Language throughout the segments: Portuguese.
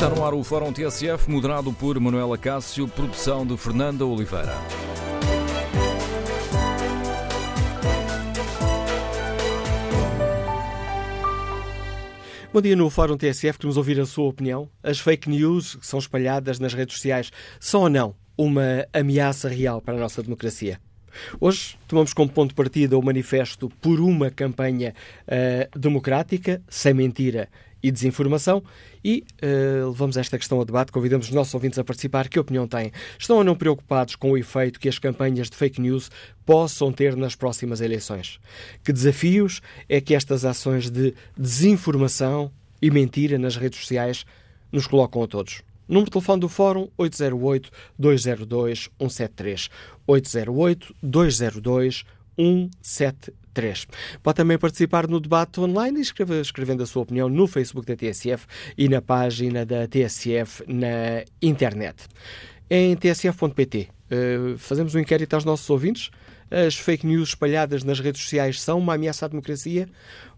Está no ar o Fórum TSF, moderado por Manuela Cássio, produção de Fernanda Oliveira. Bom dia no Fórum TSF, queremos ouvir a sua opinião. As fake news que são espalhadas nas redes sociais são ou não uma ameaça real para a nossa democracia? Hoje tomamos como ponto de partida o manifesto por uma campanha uh, democrática, sem mentira e desinformação e uh, levamos esta questão ao debate. Convidamos os nossos ouvintes a participar. Que opinião têm? Estão ou não preocupados com o efeito que as campanhas de fake news possam ter nas próximas eleições? Que desafios é que estas ações de desinformação e mentira nas redes sociais nos colocam a todos? Número de telefone do Fórum 808-202-173. 808-202-173. 3. Pode também participar no debate online escreve, escrevendo a sua opinião no Facebook da TSF e na página da TSF na internet. Em tsf.pt uh, fazemos um inquérito aos nossos ouvintes. As fake news espalhadas nas redes sociais são uma ameaça à democracia?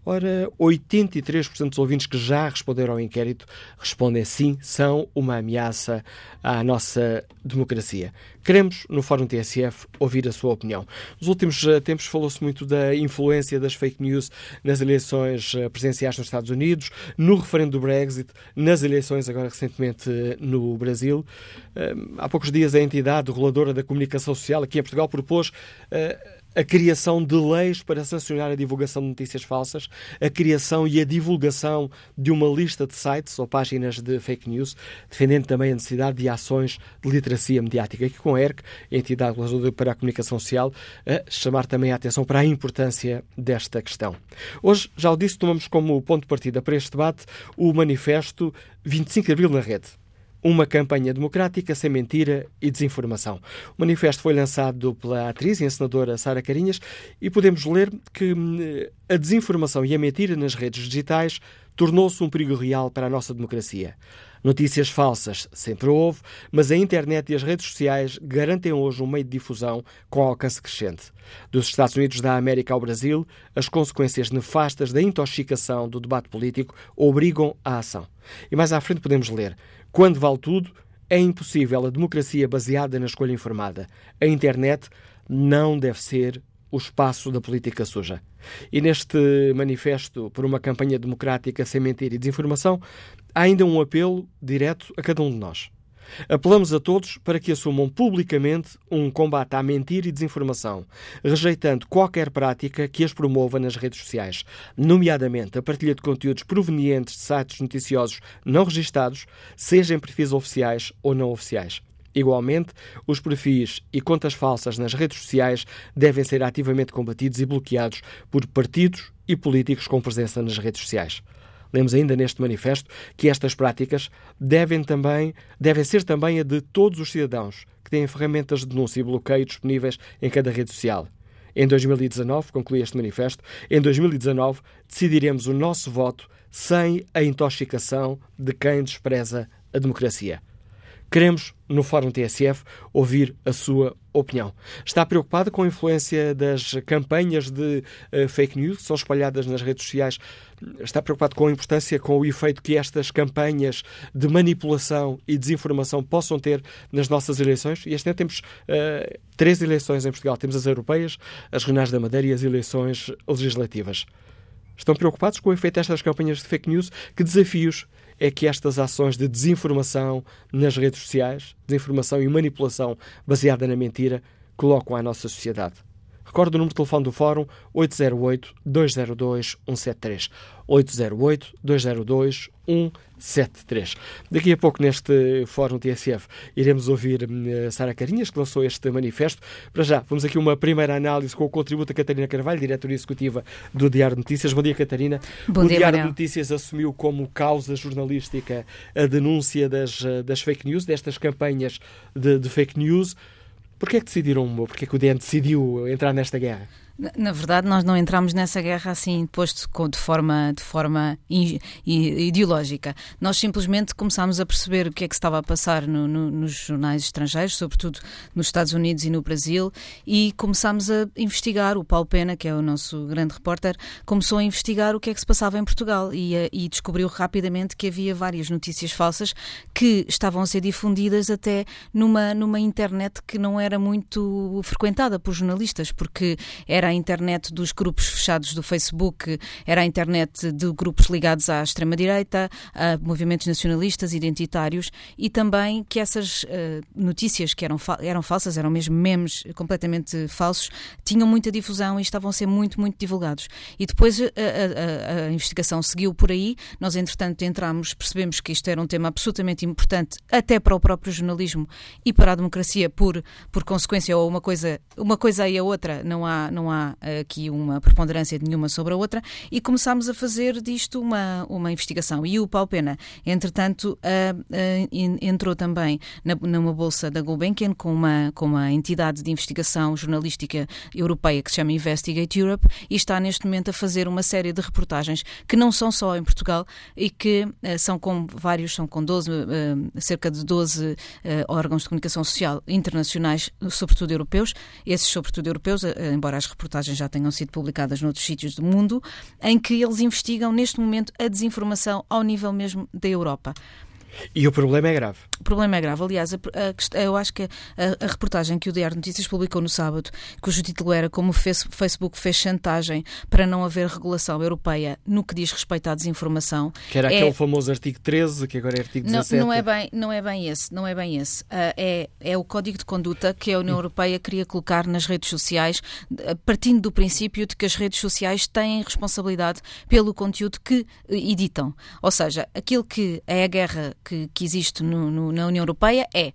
Ora, 83% dos ouvintes que já responderam ao inquérito respondem sim, são uma ameaça à nossa democracia. Queremos, no Fórum TSF, ouvir a sua opinião. Nos últimos eh, tempos falou-se muito da influência das fake news nas eleições eh, presidenciais nos Estados Unidos, no referendo do Brexit, nas eleições agora recentemente eh, no Brasil. Há poucos dias a entidade reguladora da comunicação social aqui em Portugal propôs a criação de leis para sancionar a divulgação de notícias falsas, a criação e a divulgação de uma lista de sites ou páginas de fake news, defendendo também a necessidade de ações de literacia mediática. Aqui com a ERC, entidade para a comunicação social, a chamar também a atenção para a importância desta questão. Hoje, já o disse, tomamos como ponto de partida para este debate o manifesto 25 de Abril na Rede uma campanha democrática sem mentira e desinformação. O manifesto foi lançado pela atriz e encenadora Sara Carinhas e podemos ler que hum, a desinformação e a mentira nas redes digitais tornou-se um perigo real para a nossa democracia. Notícias falsas sempre houve, mas a internet e as redes sociais garantem hoje um meio de difusão com alcance crescente. Dos Estados Unidos da América ao Brasil, as consequências nefastas da intoxicação do debate político obrigam à ação. E mais à frente podemos ler quando vale tudo, é impossível a democracia baseada na escolha informada. A internet não deve ser o espaço da política suja. E neste manifesto por uma campanha democrática sem mentira e desinformação, há ainda um apelo direto a cada um de nós. Apelamos a todos para que assumam publicamente um combate à mentira e desinformação, rejeitando qualquer prática que as promova nas redes sociais, nomeadamente a partilha de conteúdos provenientes de sites noticiosos não registados, seja em perfis oficiais ou não oficiais. Igualmente, os perfis e contas falsas nas redes sociais devem ser ativamente combatidos e bloqueados por partidos e políticos com presença nas redes sociais. Lemos ainda neste manifesto que estas práticas devem, também, devem ser também a de todos os cidadãos que têm ferramentas de denúncia e bloqueio disponíveis em cada rede social. Em 2019, conclui este manifesto, em 2019 decidiremos o nosso voto sem a intoxicação de quem despreza a democracia. Queremos, no Fórum TSF, ouvir a sua opinião. Está preocupado com a influência das campanhas de uh, fake news que são espalhadas nas redes sociais? Está preocupado com a importância, com o efeito que estas campanhas de manipulação e desinformação possam ter nas nossas eleições? E este ano temos uh, três eleições em Portugal. Temos as europeias, as regionais da Madeira e as eleições legislativas. Estão preocupados com o efeito destas campanhas de fake news? Que desafios é que estas ações de desinformação nas redes sociais, desinformação e manipulação baseada na mentira, colocam à nossa sociedade. Recordo o número de telefone do Fórum 808-202-173. 808-202-173. Daqui a pouco, neste Fórum TSF, iremos ouvir uh, Sara Carinhas, que lançou este manifesto. Para já, vamos aqui uma primeira análise com o contributo da Catarina Carvalho, diretora executiva do Diário de Notícias. Bom dia, Catarina. Bom o dia, Diário Manuel. de Notícias assumiu como causa jornalística a denúncia das, eh, das fake news, destas campanhas de, de fake news. Porquê é que decidiram, porquê é que o DN decidiu entrar nesta guerra? Na verdade, nós não entramos nessa guerra assim posto de forma, de forma ideológica. Nós simplesmente começámos a perceber o que é que estava a passar no, no, nos jornais estrangeiros, sobretudo nos Estados Unidos e no Brasil, e começámos a investigar. O Paulo Pena, que é o nosso grande repórter, começou a investigar o que é que se passava em Portugal e, eh, e descobriu rapidamente que havia várias notícias falsas que estavam a ser difundidas até numa, numa internet que não era muito frequentada por jornalistas, porque era era a internet dos grupos fechados do Facebook, era a internet de grupos ligados à extrema-direita, a movimentos nacionalistas, identitários, e também que essas uh, notícias que eram, fa eram falsas, eram mesmo memes completamente falsos, tinham muita difusão e estavam a ser muito, muito divulgados. E depois a, a, a investigação seguiu por aí, nós entretanto entramos, percebemos que isto era um tema absolutamente importante até para o próprio jornalismo e para a democracia por, por consequência, ou uma coisa, uma coisa e a outra, não há, não há há aqui uma preponderância nenhuma sobre a outra, e começámos a fazer disto uma, uma investigação. E o Paulo Pena, entretanto, uh, uh, entrou também numa bolsa da Gulbenkian com uma, com uma entidade de investigação jornalística europeia que se chama Investigate Europe e está neste momento a fazer uma série de reportagens que não são só em Portugal e que uh, são com vários, são com 12, cerca de 12 órgãos de comunicação social internacionais, sobretudo europeus, esses sobretudo europeus, embora as reportagens já tenham sido publicadas noutros sítios do mundo, em que eles investigam neste momento a desinformação ao nível mesmo da Europa. E o problema é grave. O problema é grave. Aliás, a, a, eu acho que a, a, reportagem que o Diário Notícias publicou no sábado, cujo título era Como o Facebook fez chantagem para não haver regulação europeia no que diz respeito à desinformação. Que era é... aquele famoso artigo 13, que agora é artigo 17. Não, não, é, bem, não é bem esse. Não é, bem esse. Uh, é, é o código de conduta que a União Europeia queria colocar nas redes sociais, partindo do princípio de que as redes sociais têm responsabilidade pelo conteúdo que editam. Ou seja, aquilo que é a guerra que, que existe no, no, na União Europeia é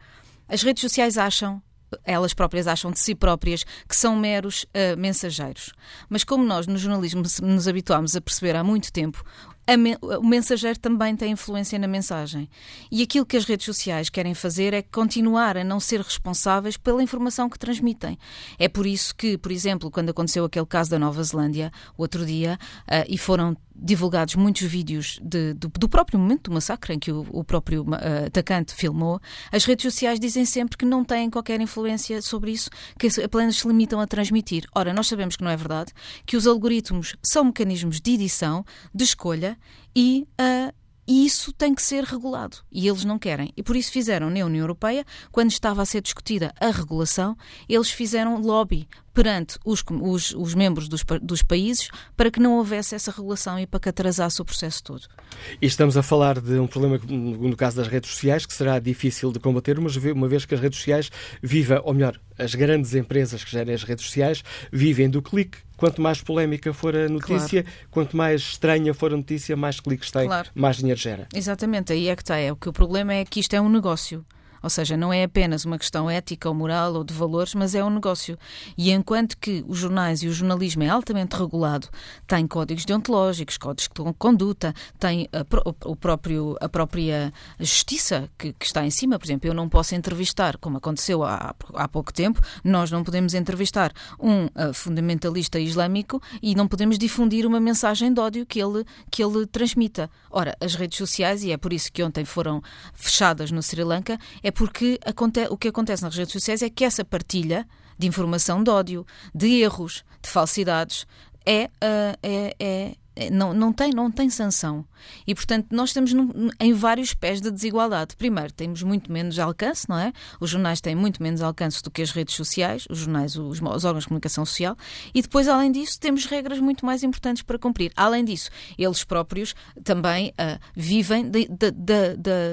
as redes sociais acham elas próprias acham de si próprias que são meros uh, mensageiros. Mas como nós no jornalismo nos habituámos a perceber há muito tempo, o mensageiro também tem influência na mensagem. E aquilo que as redes sociais querem fazer é continuar a não ser responsáveis pela informação que transmitem. É por isso que, por exemplo, quando aconteceu aquele caso da Nova Zelândia, o outro dia, uh, e foram divulgados muitos vídeos de, do, do, próprio momento do massacre em que o, o próprio uh, atacante filmou, as redes sociais dizem sempre que não têm qualquer influência sobre isso, que apenas se limitam a transmitir. Ora, nós sabemos que não é verdade, que os algoritmos são mecanismos de edição, de escolha e uh, e isso tem que ser regulado. E eles não querem. E por isso fizeram na União Europeia, quando estava a ser discutida a regulação, eles fizeram lobby perante os, os, os membros dos, dos, países para que não houvesse essa regulação e para que atrasasse o processo todo. E estamos a falar de um problema, no caso das redes sociais, que será difícil de combater, mas uma vez que as redes sociais vivem, ou melhor, as grandes empresas que gerem as redes sociais vivem do clique. Quanto mais polémica for a notícia, claro. quanto mais estranha for a notícia, mais cliques tem, claro. mais dinheiro gera. Exatamente, aí é que está. É, o que o problema é que isto é um negócio. Ou seja, não é apenas uma questão ética ou moral ou de valores, mas é um negócio. E enquanto que os jornais e o jornalismo é altamente regulado, tem códigos deontológicos, códigos de conduta, tem a, o próprio, a própria justiça que, que, está em cima. Por exemplo, eu não posso entrevistar, como aconteceu há, há pouco tempo, nós não podemos entrevistar um uh, fundamentalista islâmico e não podemos difundir uma mensagem de ódio que ele, que ele transmita. Ora, as redes sociais, e é por isso que ontem foram fechadas no Sri Lanka, porque o que acontece nas redes sociais é que essa partilha de informação de ódio, de erros, de falsidades, é, uh, é, é é, não, não, tem, não tem sanção. E, portanto, nós estamos num, em vários pés de desigualdade. Primeiro, temos muito menos alcance, não é? Os jornais têm muito menos alcance do que as redes sociais, os jornais, os, os órgãos de comunicação social. E depois, além disso, temos regras muito mais importantes para cumprir. Além disso, eles próprios também uh, vivem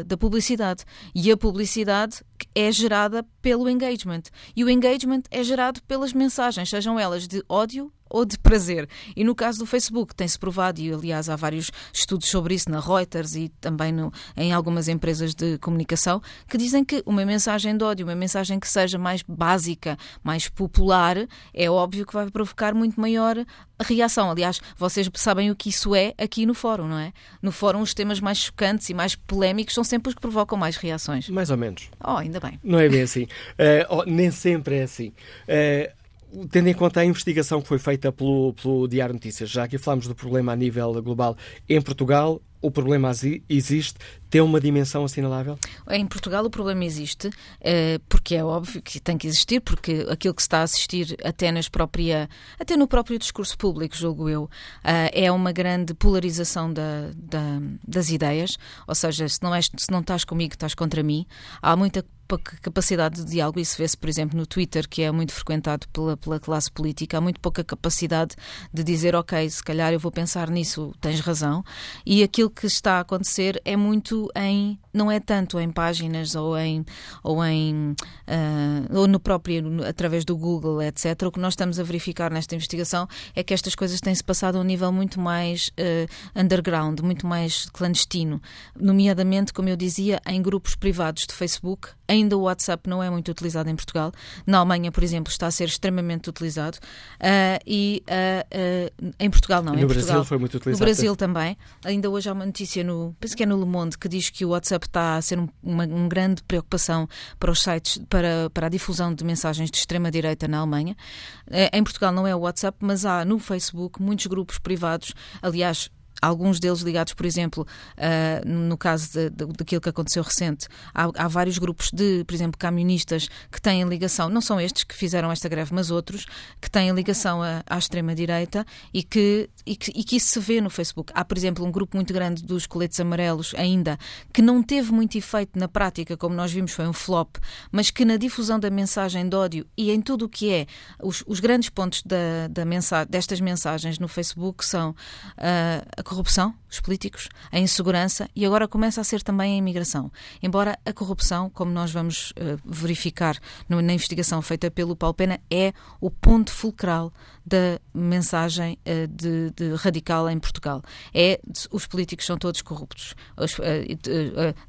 da publicidade. E a publicidade é gerada pelo engagement. E o engagement é gerado pelas mensagens, sejam elas de ódio ou de prazer. E no caso do Facebook, tem-se provado, e aliás há vários estudos sobre isso na Reuters e também no, em algumas empresas de comunicação, que dizem que uma mensagem de ódio, uma mensagem que seja mais básica, mais popular, é óbvio que vai provocar muito maior reação. Aliás, vocês sabem o que isso é aqui no fórum, não é? No fórum, os temas mais chocantes e mais polémicos são sempre os que provocam mais reações. Mais ou menos. Oh, ainda bem. Não é bem assim. Uh, oh, nem sempre é assim. Uh, tendo em conta a investigação que foi feita pelo, pelo Diário Notícias, já que falamos do problema a nível global, em Portugal o problema existe, tem uma dimensão assinalável? Em Portugal o problema existe, eh, porque é óbvio que tem que existir, porque aquilo que se está a assistir até, nas própria, até no próprio discurso público, julgo eu, eh, é uma grande polarização da, da, das ideias, ou seja, se não, és, se não estás comigo, estás contra mim. Há muita pouca capacidade de diálogo. Isso vê-se, por exemplo, no Twitter, que é muito frequentado pela, pela classe política. Há muito pouca capacidade de dizer, ok, se calhar eu vou pensar nisso, tens razão. E aquilo que está a acontecer é muito em não é tanto em páginas ou em ou em uh, ou no próprio através do Google etc o que nós estamos a verificar nesta investigação é que estas coisas têm se passado a um nível muito mais uh, underground muito mais clandestino nomeadamente como eu dizia em grupos privados de Facebook ainda o WhatsApp não é muito utilizado em Portugal. Na Alemanha por exemplo está a ser extremamente utilizado. Uh, e em Portugal não no em Brasil Portugal, foi muito utilizado no Brasil também. Ainda hoje há uma notícia no penso que é no Le Monde que diz que o WhatsApp está a ser um, uma, uma grande preocupação para os sites, para, para a difusão de mensagens de extrema-direita na Alemanha. Eh, em Portugal não é o WhatsApp, mas há no Facebook muitos grupos privados, aliás, alguns deles ligados, por exemplo, uh, no caso de, de, daquilo que aconteceu recente, há, há, vários grupos de, por exemplo, camionistas que têm ligação, não são estes que fizeram esta greve, mas outros, que têm ligação à, à extrema-direita e que, e, que, e que isso se vê no Facebook. Há, por exemplo, um grupo muito grande dos coletes amarelos ainda, que não teve muito efeito na prática, como nós vimos, foi um flop, mas que na difusão da mensagem de ódio e em tudo o que é os, os grandes pontos da, da mensa destas mensagens no Facebook são uh, corrupção, os políticos, a insegurança e agora começa a ser também a imigração. Embora a corrupção, como nós vamos uh, verificar no, na investigação feita pelo Paulo Pena, é o ponto fulcral da mensagem uh, de, de, radical em Portugal. É os políticos são todos corruptos. Os, uh,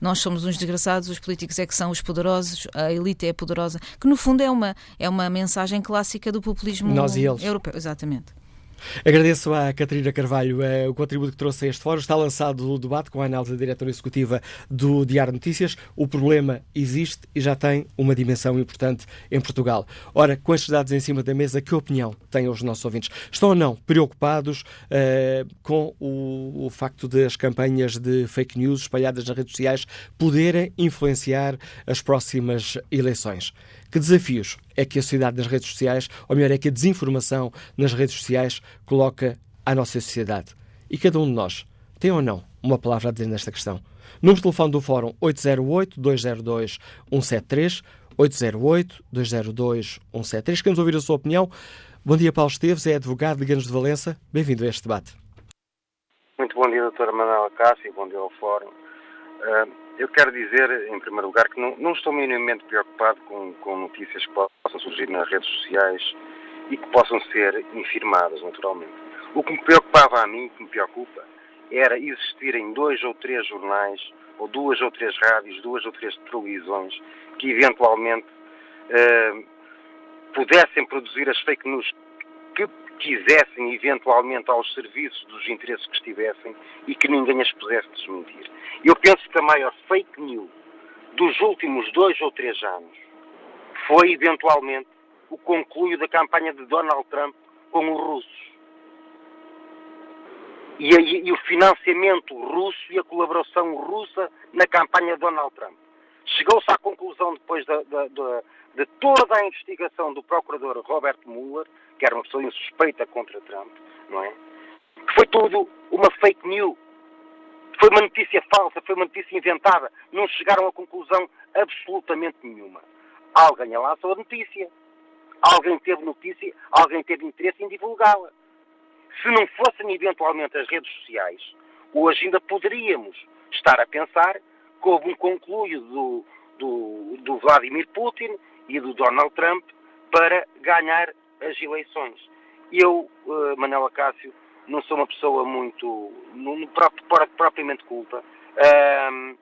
nós somos uns desgraçados, os políticos é que são os poderosos, a elite é poderosa, que no fundo é uma, é uma mensagem clássica do populismo europeu. Exatamente. Agradeço à Catarina Carvalho eh, o contributo que trouxe a este fórum. Está lançado o debate com a análise da diretora executiva do Diário Notícias. O problema existe e já tem uma dimensão importante em Portugal. Ora, com estes dados em cima da mesa, que opinião têm os nossos ouvintes? Estão ou não preocupados uh, com o, o facto de as campanhas de fake news espalhadas nas redes sociais poderem influenciar as próximas eleições? Que desafios é que a sociedade nas redes sociais, ou melhor, é que a desinformação nas redes sociais coloca à nossa sociedade? E cada um de nós tem ou não uma palavra a dizer nesta questão? Número de telefone do Fórum 808-202-173, 808-202-173. Queremos ouvir a sua opinião. Bom dia, Paulo Esteves, é advogado de Ganos de Valença. Bem-vindo a este debate. Muito bom dia, doutora Manuela Cássio, bom dia ao Fórum. Uh, eu quero dizer, em primeiro lugar, que não, não estou minimamente preocupado com, com, notícias que possam surgir nas redes sociais e que possam ser infirmadas, naturalmente. O que me preocupava a mim, que me preocupa, era existirem dois ou três jornais, ou duas ou três rádios, duas ou três televisões, que eventualmente eh, pudessem produzir as fake news que quisessem, eventualmente, aos serviços dos interesses que estivessem e que ninguém as pudesse desmentir. Eu penso que a maior fake news dos últimos dois ou três anos foi, eventualmente, o concluio da campanha de Donald Trump com os russos. E, e, e, o financiamento russo e a colaboração russa na campanha de Donald Trump. Chegou-se à conclusão, depois da, de toda a investigação do procurador Robert Mueller, que era uma pessoa insuspeita contra Trump, não é? Que foi tudo uma fake news. Foi uma notícia falsa, foi uma notícia inventada. Não chegaram a conclusão absolutamente nenhuma. Alguém lançou a notícia. Alguém teve notícia, alguém teve interesse em divulgá-la. Se não fossem eventualmente as redes sociais, hoje ainda poderíamos estar a pensar houve um concluio do, do, do Vladimir Putin e do Donald Trump para ganhar as eleições. Eu, uh, Manuel Acácio, não sou uma pessoa muito, no, próprio, propriamente culta. Uh,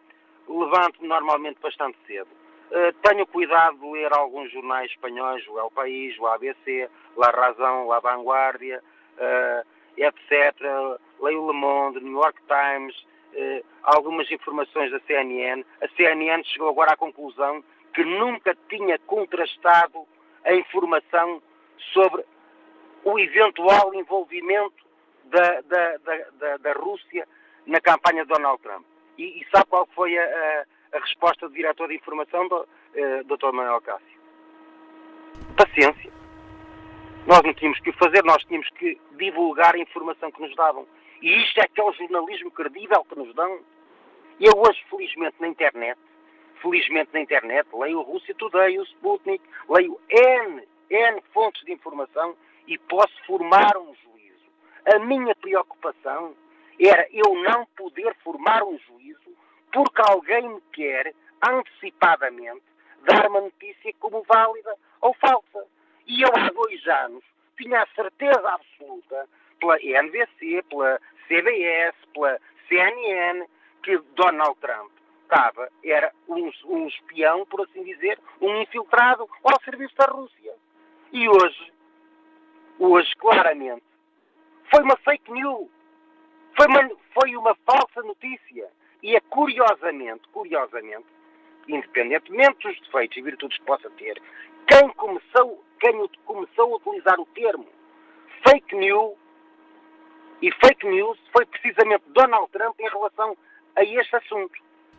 Levanto-me normalmente bastante cedo. Uh, tenho cuidado de ler alguns jornais espanhóis, o El País, o ABC, La Razão, La Vanguardia, uh, etc. Leio Le Monde, New York Times, uh, algumas informações da CNN. A CNN chegou agora à conclusão que nunca tinha contrastado a informação sobre o eventual envolvimento da, da, da, da Rússia na campanha de Donald Trump. E, e sabe qual foi a, a, a, resposta do diretor de informação, do, uh, Dr. Manuel Cássio? Paciência. Nós não tínhamos que o fazer, nós tínhamos que divulgar a informação que nos davam. E isto é que é o jornalismo credível que nos dão. Eu hoje, felizmente, na internet, felizmente na internet, leio o Rússia Today, o Sputnik, leio N, N fontes de informação e posso formar um juízo. A minha preocupação era eu não poder formar um juízo porque alguém me quer, antecipadamente, dar uma notícia como válida ou falsa. E eu há dois anos tinha a certeza absoluta, pela NBC, pela CBS, pela CNN, que Donald Trump estava, era um, um espião, por assim dizer, um infiltrado ao serviço da Rússia. E hoje, hoje, claramente, foi uma fake news. Foi uma, foi uma falsa notícia. E é curiosamente, curiosamente, independentemente dos defeitos e virtudes que possa ter, quem começou, quem começou a utilizar o termo fake news e fake news foi precisamente Donald Trump em relação a este assunto.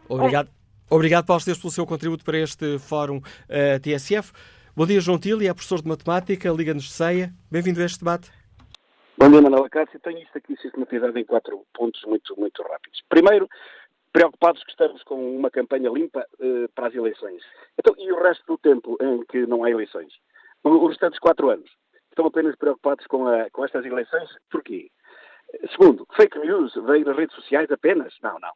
Obrigado. Obrigado, Paulo Esteves, pelo seu contributo para este Fórum uh, eh, TSF. Bom dia, João Tili, é professor de Matemática, Liga-nos de Ceia. Bem-vindo a este debate. Bom dia, Manuela Cássio. Tenho isto aqui sistematizado em quatro pontos muito, muito rápidos. Primeiro, preocupados que estamos com uma campanha limpa uh, para as eleições. Então, e o resto do tempo em que não há eleições? Os restantes quatro anos. Estão apenas preocupados com, a, com estas eleições? Porquê? Segundo, fake news veio das redes sociais apenas? Não, não.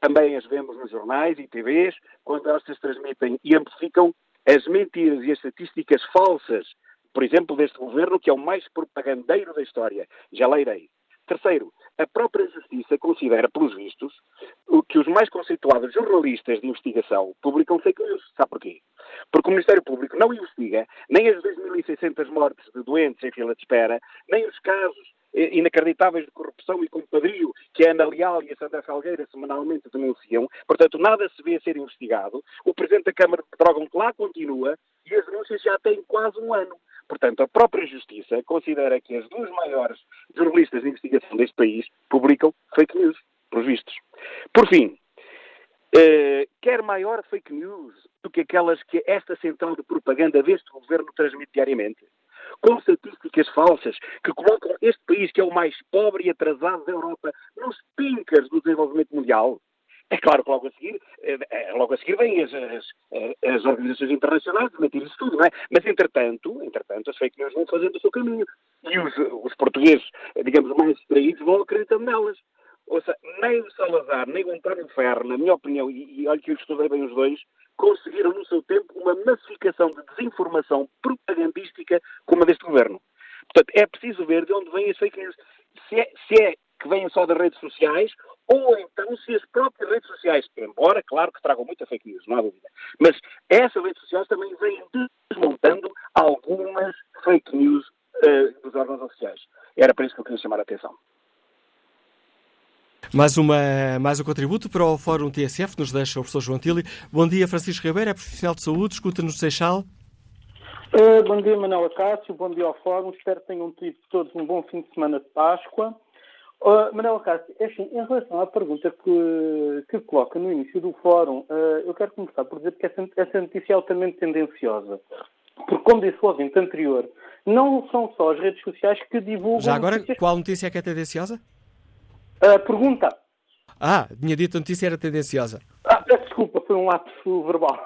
Também as vemos nos jornais e TVs, quando elas se transmitem e amplificam as mentiras e as estatísticas falsas, por exemplo, deste governo, que é o mais propagandeiro da história. Já leirei. Terceiro, a própria Justiça considera, pelos vistos, que os mais conceituados jornalistas de investigação publicam fake news. Sabe porquê? Porque o Ministério Público não investiga nem as 2.600 mortes de doentes em fila de espera, nem os casos inacreditáveis de corrupção e compadrio que a Ana Leal e a Sandra Salgueira semanalmente denunciam. Portanto, nada se vê a ser investigado. O Presidente da Câmara de Pedrógão lá continua e as denúncias já têm quase um ano. Portanto, a própria Justiça considera que as duas maiores jornalistas de investigação deste país publicam fake news, por vistos. Por fim, eh, quer maior fake news do que aquelas que esta central de propaganda deste governo transmite diariamente? Com estatísticas falsas que colocam este país, que é o mais pobre e atrasado da Europa, nos pincas do desenvolvimento mundial? É claro que logo a seguir, eh, eh, logo a seguir vêm as, as, eh, as organizações internacionais demitir isso tudo, não é? Mas, entretanto, entretanto, as fake news vão fazendo o seu caminho. E os, os portugueses, digamos, mais distraídos, vão acreditando nelas. Ou seja, nem o Salazar, nem o António Ferro, na minha opinião, e, e olha que eu estudei bem os dois, conseguiram no seu tempo uma massificação de desinformação propagandística como a deste governo. Portanto, é preciso ver de onde vêm as fake news. Se é, se é que vêm só das redes sociais, ou então se as próprias redes sociais, embora, claro, que tragam muita fake news, não há dúvida, mas essas redes sociais também vêm desmontando algumas fake news uh, dos órgãos oficiais. Era para isso que eu queria chamar a atenção. Mais, uma, mais um contributo para o Fórum TSF, nos deixa o professor João Tili. Bom dia, Francisco Ribeiro, é profissional de saúde, escuta-nos Seixal. Uh, bom dia, Manuel Cássio, bom dia ao Fórum, espero que tenham tido todos um bom fim de semana de Páscoa. Uh, Manuel Cássio, é assim, em relação à pergunta que, que coloca no início do Fórum, uh, eu quero começar por dizer que essa, essa notícia é altamente tendenciosa. Porque, como disse o ouvinte anterior, não são só as redes sociais que divulgam. Já agora, notícias... qual notícia é que é tendenciosa? Uh, pergunta. Ah, tinha dito a notícia era tendenciosa. Ah, peço desculpa, foi um lapso verbal.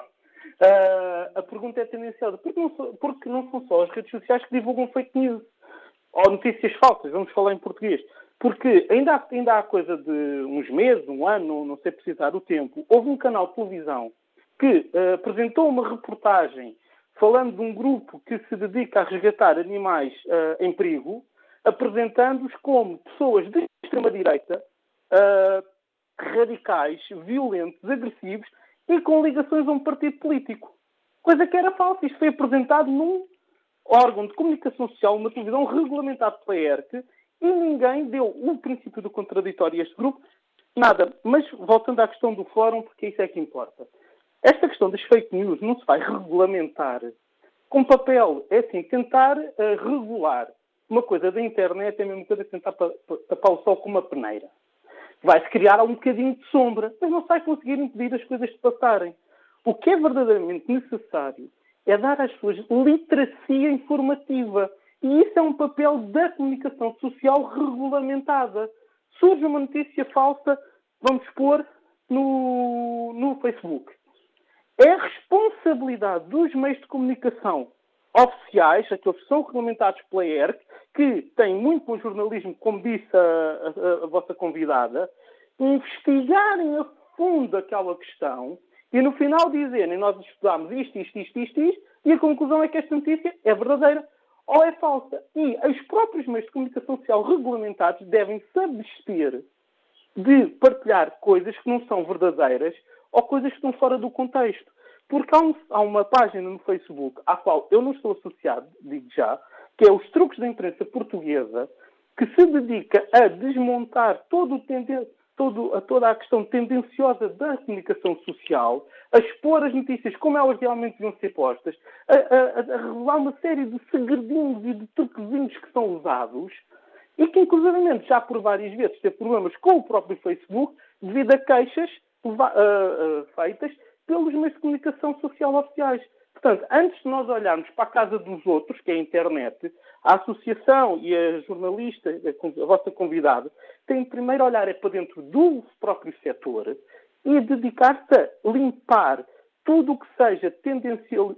Uh, a pergunta é tendenciosa. Porque não, porque não são só as redes sociais que divulgam fake news ou notícias falsas, vamos falar em português. Porque ainda há, ainda há coisa de uns meses, um ano, não sei precisar o tempo, houve um canal de televisão que uh, apresentou uma reportagem falando de um grupo que se dedica a resgatar animais uh, em perigo, apresentando-os como pessoas de extrema-direita, uh, radicais, violentos, agressivos e com ligações a um partido político. Coisa que era falsa. Isto foi apresentado num órgão de comunicação social, uma televisão regulamentado pela ERC, e ninguém deu o princípio do contraditório a este grupo. Nada. Mas voltando à questão do fórum, porque isso é que importa. Esta questão das fake news não se vai regulamentar com papel. É assim, tentar uh, regular uma coisa da internet é a mesma coisa que tentar tapar o sol com uma peneira. Vai-se criar um bocadinho de sombra, mas não se vai conseguir impedir as coisas de passarem. O que é verdadeiramente necessário é dar às pessoas literacia informativa. E isso é um papel da comunicação social regulamentada. Surge uma notícia falsa, vamos pôr no, no Facebook. É responsabilidade dos meios de comunicação oficiais, aqueles que são regulamentados pela ERC, que têm muito bom jornalismo, como disse a, a, a vossa convidada, investigarem a fundo aquela questão e no final dizerem nós estudámos isto, isto, isto, isto, isto, e a conclusão é que esta notícia é verdadeira ou é falsa. E os próprios meios de comunicação social regulamentados devem se abster de partilhar coisas que não são verdadeiras ou coisas que estão fora do contexto. Porque há, um, há, uma página no Facebook à qual eu não estou associado, digo já, que é os truques da imprensa portuguesa, que se dedica a desmontar todo o todo, a toda a questão tendenciosa da comunicação social, a expor as notícias como elas realmente deviam ser postas, a, a, a revelar uma série de segredinhos e de truquezinhos que são usados e que, inclusive, já por várias vezes teve problemas com o próprio Facebook devido a queixas uh, uh, feitas pelos meios de comunicação social oficiais. Portanto, antes de nós olharmos para a casa dos outros, que é a internet, a associação e a jornalista, a vossa convidada, têm primeiro olhar é para dentro do próprio setor e dedicar-se a limpar tudo o que seja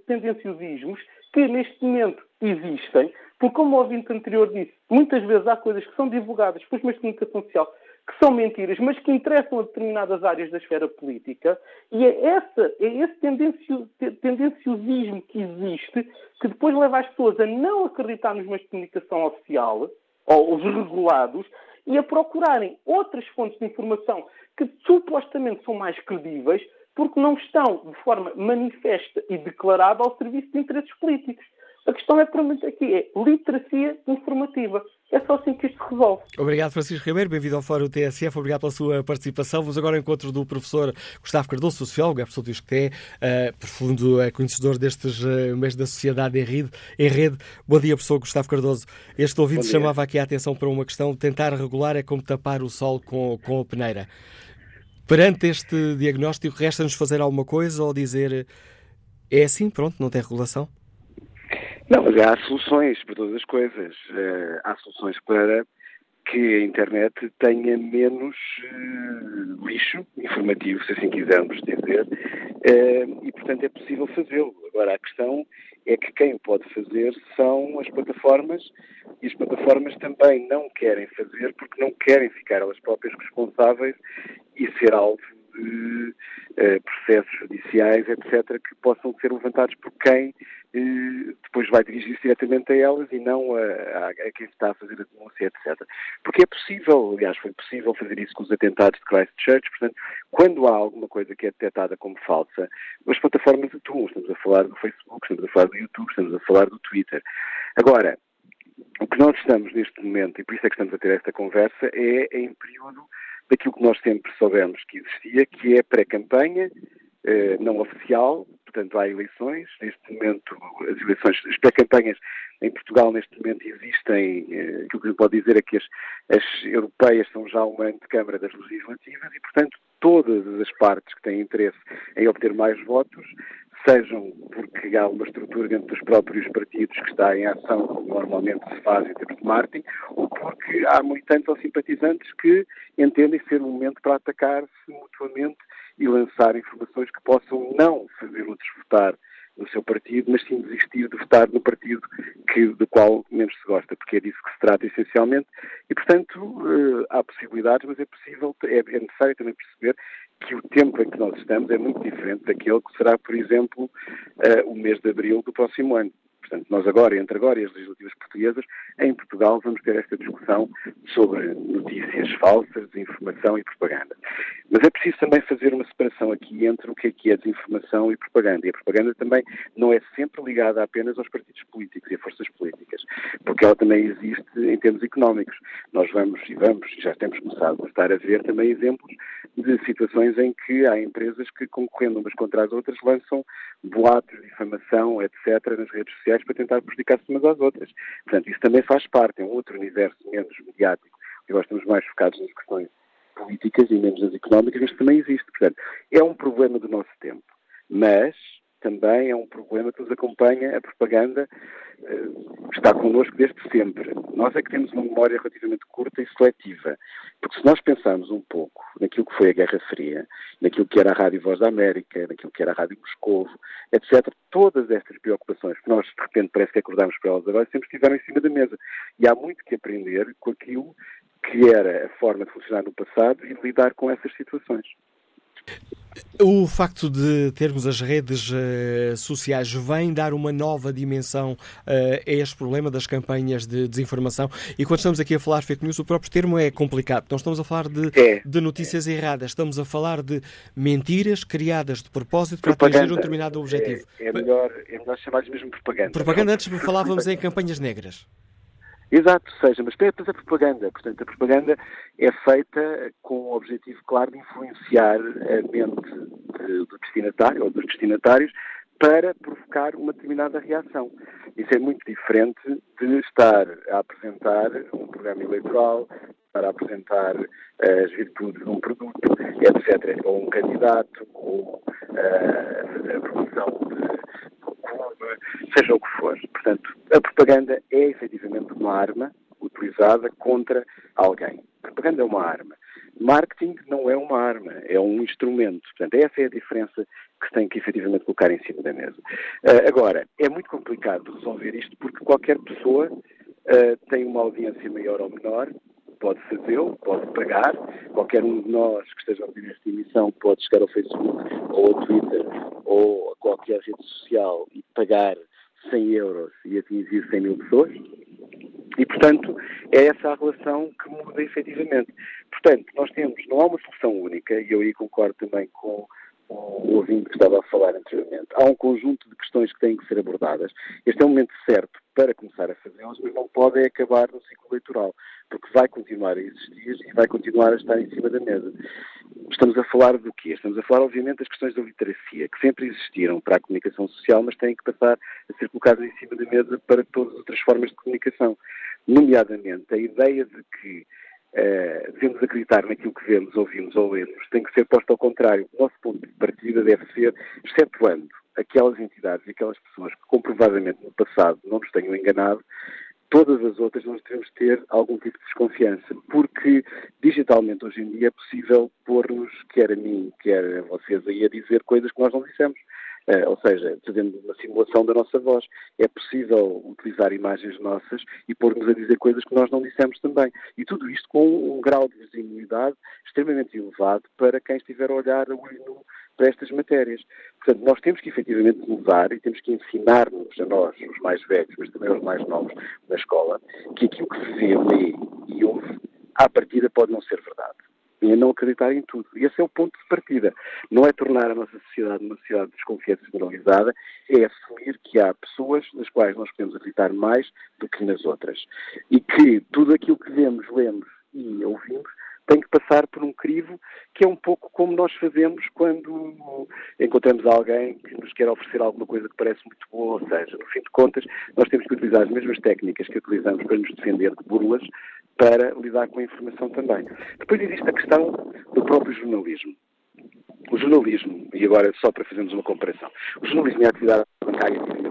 tendenciosismos que neste momento existem, porque, como o ouvinte anterior disse, muitas vezes há coisas que são divulgadas pelos meios de comunicação social que são mentiras, mas que interessam a determinadas áreas da esfera política, e é, essa, é esse tendencio, tendenciosismo que existe que depois leva as pessoas a não acreditar nos meios de comunicação oficial, ou os regulados, e a procurarem outras fontes de informação que supostamente são mais credíveis, porque não estão de forma manifesta e declarada ao serviço de interesses políticos. A questão é, provavelmente, aqui é literacia informativa. É só assim que resolve. Obrigado, Francisco Ribeiro. Bem-vindo ao Fórum TSF. Obrigado pela sua participação. Vamos agora ao encontro do professor Gustavo Cardoso, sociólogo, é professor do ISCTE, uh, profundo uh, conhecedor destes uh, meios da sociedade em rede, em rede. Bom dia, professor Gustavo Cardoso. Este ouvinte chamava aqui a atenção para uma questão. Tentar regular é como tapar o sol com, com a peneira. Perante este diagnóstico, resta-nos fazer alguma coisa ou dizer é assim, pronto, não tem regulação? Não, mas há soluções para todas as coisas. Uh, há soluções para que a internet tenha menos uh, lixo informativo, se assim quisermos dizer, uh, e portanto é possível fazê-lo. Agora a questão é que quem o pode fazer são as plataformas e as plataformas também não querem fazer porque não querem ficar elas próprias responsáveis e ser alvo de uh, processos judiciais, etc., que possam ser levantados por quem uh, depois vai dirigir-se diretamente a elas e não a, a, a, quem está a fazer a denúncia, etc. Porque é possível, aliás, foi possível fazer isso com os atentados de Christchurch, portanto, quando há alguma coisa que é detectada como falsa, as plataformas atuam. Estamos a falar do Facebook, estamos a falar do YouTube, estamos a falar do Twitter. Agora, o que nós estamos neste momento, e por isso é que estamos a ter esta conversa, é em período daquilo que nós sempre soubemos que existia, que é pré-campanha, eh, não oficial, portanto há eleições, neste momento as eleições, as pré-campanhas em Portugal neste momento existem, eh, aquilo que se pode dizer é que as, as europeias são já uma antecâmara das legislativas e portanto todas as partes que têm interesse em obter mais votos sejam porque há uma estrutura dentro dos próprios partidos que está em ação, como normalmente se faz em termos de marketing, ou porque há militantes ou simpatizantes que entendem ser um momento para atacar-se mutuamente e lançar informações que possam não fazer outros votar no seu partido, mas sim desistir de votar no partido que, do qual menos se gosta, porque é disso que se trata essencialmente. E, portanto, uh, há possibilidades, mas é possível, é, é necessário também perceber que o tempo em que nós estamos é muito diferente daquele que será, por exemplo, uh, o mês de abril do próximo ano. Portanto, nós agora, entre agora e as legislativas portuguesas, em Portugal vamos ter esta discussão sobre notícias falsas, informação e propaganda. Mas é preciso também fazer uma separação aqui entre o que é que é desinformação e propaganda. E a propaganda também não é sempre ligada apenas aos partidos políticos e a forças políticas, porque ela também existe em termos económicos. Nós vamos e vamos, já temos começado a estar a ver também exemplos de situações em que há empresas que, concorrendo umas contra as outras, lançam boatos, difamação, etc., nas redes sociais para tentar prejudicar-se umas às outras. Portanto, isso também faz parte, é um outro universo menos mediático. Agora estamos mais focados nas questões políticas e menos nas económicas, mas também existe. Portanto, é um problema do nosso tempo. Mas também é um problema que nos acompanha, a propaganda uh, está connosco desde sempre. Nós é que temos uma memória relativamente curta e seletiva, porque se nós pensarmos um pouco naquilo que foi a Guerra Fria, naquilo que era a Rádio Voz da América, naquilo que era a Rádio Moscovo, etc., todas estas preocupações que nós de repente parece que acordamos para elas agora sempre estiveram em cima da mesa. E há muito que aprender com aquilo que era a forma de funcionar no passado e de lidar com essas situações. O facto de termos as redes uh, sociais vem dar uma nova dimensão uh, a este problema das campanhas de desinformação. E quando estamos aqui a falar fake news, o próprio termo é complicado. Não estamos a falar de, é. de notícias é. erradas, estamos a falar de mentiras criadas de propósito para atingir um determinado objetivo. É, é melhor, é melhor chamar mesmo propaganda. Propaganda, antes falávamos em campanhas negras. Exato, seja, mas é a propaganda. Portanto, a propaganda é feita com o objetivo claro de influenciar a mente do destinatário ou dos destinatários para provocar uma determinada reação. Isso é muito diferente de estar a apresentar um programa eleitoral, estar a apresentar as virtudes de um produto, etc., ou um candidato, ou uh, a promoção de seja o que for. Portanto, a propaganda é efetivamente uma arma utilizada contra alguém. A propaganda é uma arma. Marketing não é uma arma, é um instrumento. Portanto, essa é a diferença que se tem que efetivamente colocar em cima da mesa. Uh, agora, é muito complicado resolver isto porque qualquer pessoa uh, tem uma audiência maior ou menor, pode fazê-lo, pode pagar. Qualquer um de nós que esteja a ouvir esta emissão pode chegar ao Facebook ou ao Twitter ou a qualquer rede social e pagar 100 euros e atingir 100 mil pessoas. E, portanto, é essa a relação que muda efetivamente. Portanto, nós temos, não há uma solução única, e eu aí concordo também com o ouvinte que estava a falar anteriormente. Há um conjunto de questões que têm que ser abordadas. Este é o momento certo para começar a fazê-las, mas não pode acabar no ciclo eleitoral, porque vai continuar a existir e vai continuar a estar em cima da mesa. Estamos a falar do quê? Estamos a falar, obviamente, das questões da literacia, que sempre existiram para a comunicação social, mas têm que passar a ser colocadas em cima da mesa para todas as outras formas de comunicação. Nomeadamente, a ideia de que uh, devemos acreditar naquilo que vemos, ouvimos ou lemos, tem que ser posto ao contrário. O nosso ponto de partida deve ser, excetuando aquelas entidades e aquelas pessoas que comprovadamente no passado não nos tenham enganado, todas as outras nós devemos ter algum tipo de desconfiança, porque digitalmente hoje em dia é possível pôr-nos, quer a mim, quer a vocês aí, a dizer coisas que nós não dissemos. Uh, ou seja, fazendo uma simulação da nossa voz. É possível utilizar imagens nossas e pôr-nos a dizer coisas que nós não dissemos também. E tudo isto com um grau de visibilidade extremamente elevado para quem estiver a olhar olho nu para estas matérias. Portanto, nós temos que efetivamente mudar e temos que ensinar-nos a nós, os mais velhos, mas também aos mais novos na escola, que aquilo que se vê, lê e ouve, à partida pode não ser verdade e não acreditar em tudo. E esse é o ponto de partida. Não é tornar a nossa sociedade uma sociedade de desconfiança generalizada, é assumir que há pessoas nas quais nós podemos acreditar mais do que nas outras. E que tudo aquilo que vemos, lemos e ouvimos tem que passar por um crivo que é um pouco como nós fazemos quando encontramos alguém que nos quer oferecer alguma coisa que parece muito boa, ou seja, no fim de contas, nós temos que utilizar as mesmas técnicas que utilizamos para nos defender de burlas para lidar com a informação também. Depois existe a questão do próprio jornalismo. O jornalismo, e agora só para fazermos uma comparação, o jornalismo e a atividade bancária.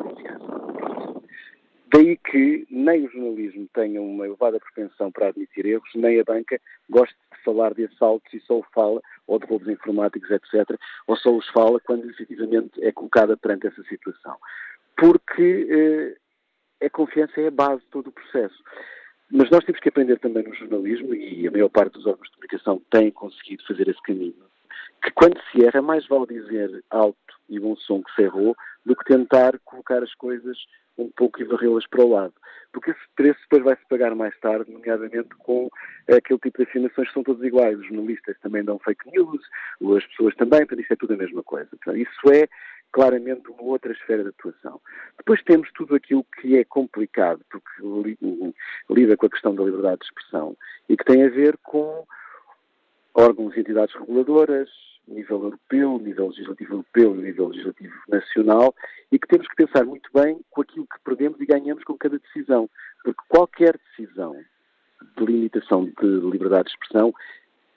Daí que nem o jornalismo tenha uma elevada propensão para admitir erros, nem a banca goste de falar de assaltos e só o fala, ou de roubos informáticos, etc., ou só os fala quando efetivamente é colocada perante essa situação. Porque eh, a confiança é a base de todo o processo. Mas nós temos que aprender também no jornalismo, e a maior parte dos órgãos de comunicação têm conseguido fazer esse caminho, que quando se erra, mais vale dizer alto e bom som que se errou do que tentar colocar as coisas um pouco e varrê-las para o lado. Porque esse preço depois vai-se pagar mais tarde, nomeadamente com aquele tipo de afirmações que são todos iguais. Os jornalistas também dão fake news, as pessoas também, portanto, isso é tudo a mesma coisa. Portanto, isso é claramente uma outra esfera de atuação. Depois temos tudo aquilo que é complicado, porque lida com a questão da liberdade de expressão e que tem a ver com órgãos e entidades reguladoras, nível europeu, nível legislativo europeu nível legislativo nacional, e que temos que pensar muito bem com aquilo que perdemos e ganhamos com cada decisão. Porque qualquer decisão de limitação de liberdade de expressão,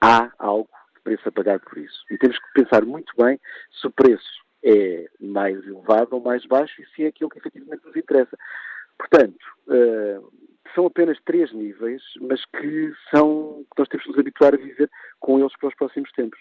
há algo de preço a pagar por isso. E temos que pensar muito bem se o preço é mais elevado ou mais baixo e se é aquilo que efetivamente nos interessa. Portanto, uh, são apenas três níveis, mas que são que nós temos que nos habituar a viver com eles para os próximos tempos.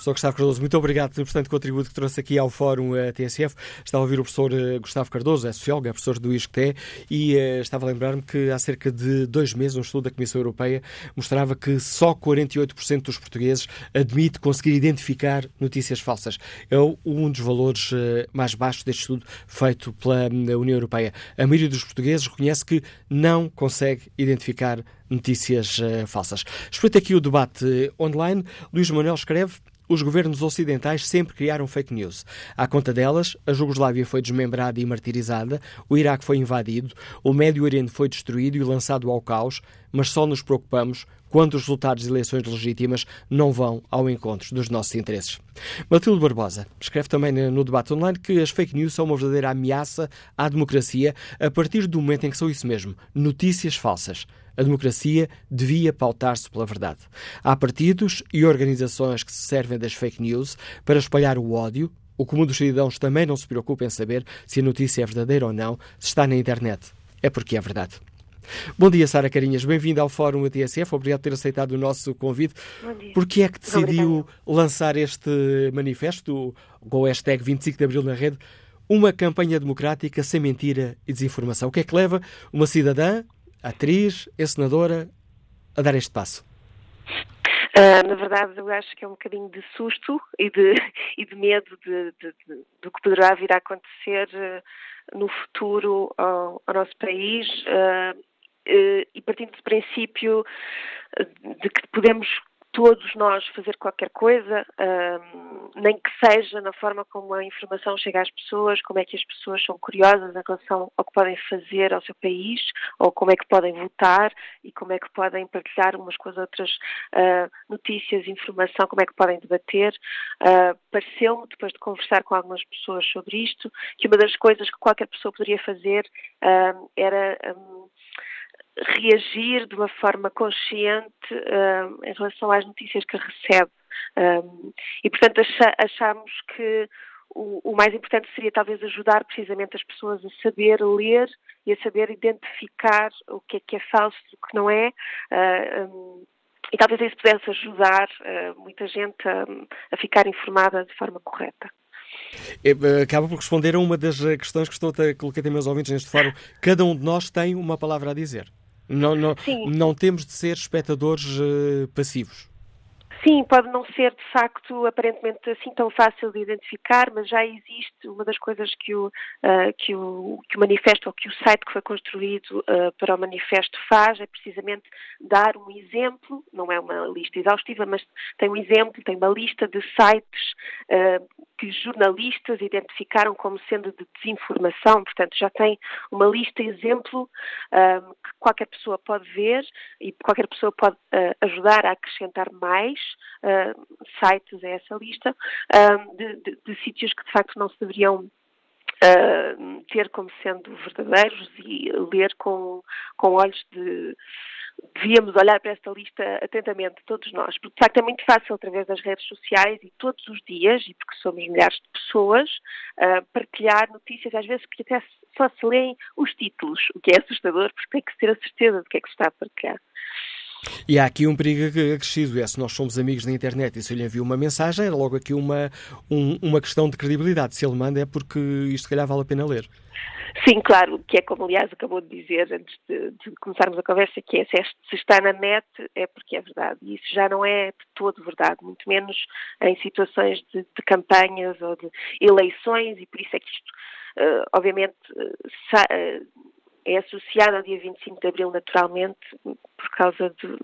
Professor Gustavo Cardoso, muito obrigado pelo importante contributo que trouxe aqui ao Fórum uh, TSF. Estava a ouvir o professor uh, Gustavo Cardoso, é sociólogo, é professor do ISCTE, e uh, estava a lembrar-me que há cerca de dois meses um estudo da Comissão Europeia mostrava que só 48% dos portugueses admite conseguir identificar notícias falsas. É um dos valores mais baixos deste estudo feito pela União Europeia. A maioria dos portugueses reconhece que não consegue identificar notícias falsas. Espreita aqui o debate online. Luís Manuel escreve os governos ocidentais sempre criaram fake news. À conta delas, a Jugoslávia foi desmembrada e martirizada, o Iraque foi invadido, o Médio Oriente foi destruído e lançado ao caos, mas só nos preocupamos quando os resultados de eleições legítimas não vão ao encontro dos nossos interesses. Matilde Barbosa escreve também no debate online que as fake news são uma verdadeira ameaça à democracia a partir do momento em que são isso mesmo, notícias falsas. A democracia devia pautar-se pela verdade. Há partidos e organizações que se servem das fake news para espalhar o ódio. O comum dos cidadãos também não se preocupa em saber se a notícia é verdadeira ou não, se está na internet. É porque é verdade. Bom dia, Sara Carinhas. Bem-vinda ao Fórum ATSF. Obrigado por ter aceitado o nosso convite. Bom dia. Por que é que decidiu lançar este manifesto com o hashtag 25 de Abril na rede? Uma campanha democrática sem mentira e desinformação. O que é que leva uma cidadã, atriz, senadora, a dar este passo? Uh, na verdade, eu acho que é um bocadinho de susto e de, e de medo de, de, de, do que poderá vir a acontecer uh, no futuro ao, ao nosso país. Uh, e partindo do princípio de que podemos todos nós fazer qualquer coisa, um, nem que seja na forma como a informação chega às pessoas, como é que as pessoas são curiosas em relação ao que podem fazer ao seu país, ou como é que podem votar e como é que podem partilhar umas com as outras uh, notícias, informação, como é que podem debater. Uh, Pareceu-me, depois de conversar com algumas pessoas sobre isto, que uma das coisas que qualquer pessoa poderia fazer uh, era. Um, reagir de uma forma consciente uh, em relação às notícias que recebe. Um, e, portanto, achamos que o, o, mais importante seria talvez ajudar precisamente as pessoas a saber ler e a saber identificar o que é que é falso e o que não é. Uh, um, e talvez isso pudesse ajudar uh, muita gente a, a ficar informada de forma correta. É, acaba por responder a uma das questões que estou a colocar também aos ouvintes neste fórum. Cada um de nós tem uma palavra a dizer. Não, não, não temos de ser espectadores uh, passivos. Sim, pode não ser de facto aparentemente assim tão fácil de identificar, mas já existe uma das coisas que o, uh, que o, que o manifesto ou que o site que foi construído uh, para o manifesto faz é precisamente dar um exemplo, não é uma lista exaustiva, mas tem um exemplo, tem uma lista de sites uh, que jornalistas identificaram como sendo de desinformação, portanto já tem uma lista exemplo que qualquer pessoa pode ver e qualquer pessoa pode ajudar a acrescentar mais uh, sites a essa lista uh, de, de, de, sítios que de facto não se deveriam uh, ter como sendo verdadeiros e ler com, com olhos de devíamos olhar para esta lista atentamente, todos nós, porque de facto é muito fácil, através das redes sociais e todos os dias, e porque somos milhares de pessoas, uh, partilhar notícias, às vezes que até só se leem os títulos, o que é assustador, porque tem que ter a certeza de que é que se está a partilhar. E há aqui um perigo acrescido, é se nós somos amigos na internet e se eu lhe envio uma mensagem, é logo aqui uma, um, uma questão de credibilidade. Se ele manda é porque isto, se calhar, vale a pena ler. Sim, claro, que é como aliás acabou de dizer antes de, de, começarmos a conversa, que é se está na net é porque é verdade. E isso já não é de todo verdade, muito menos em situações de, de campanhas ou de eleições, e por isso é que isto, uh, obviamente, uh, é associado ao dia 25 de Abril naturalmente por causa de,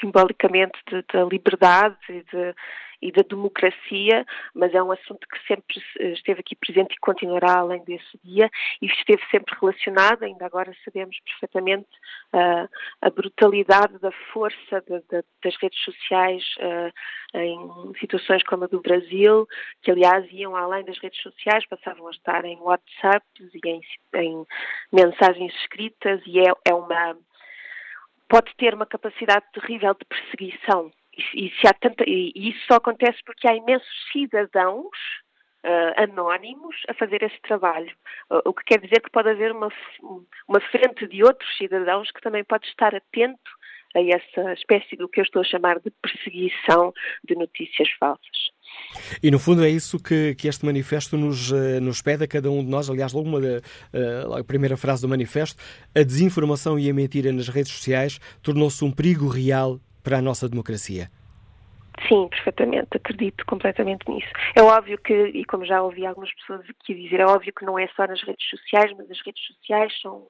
simbolicamente da liberdade e de, e da democracia, mas é um assunto que sempre esteve aqui presente e continuará além desse dia e esteve sempre relacionado, ainda agora sabemos perfeitamente uh, a brutalidade da força de, de, das redes sociais uh, em situações como a do Brasil, que aliás iam além das redes sociais, passavam a estar em WhatsApp e em, em mensagens escritas e é, é uma pode ter uma capacidade terrível de perseguição e, e isso só acontece porque há imensos cidadãos uh, anónimos a fazer esse trabalho. Uh, o que quer dizer que pode haver uma, uma frente de outros cidadãos que também pode estar atento a essa espécie do que eu estou a chamar de perseguição de notícias falsas. E no fundo é isso que, que este manifesto nos, uh, nos pede a cada um de nós. Aliás, logo uma, a primeira frase do manifesto: a desinformação e a mentira nas redes sociais tornou-se um perigo real para a nossa democracia? Sim, perfeitamente, acredito completamente nisso. É óbvio que, e como já ouvi algumas pessoas aqui dizer, é óbvio que não é só nas redes sociais, mas as redes sociais são,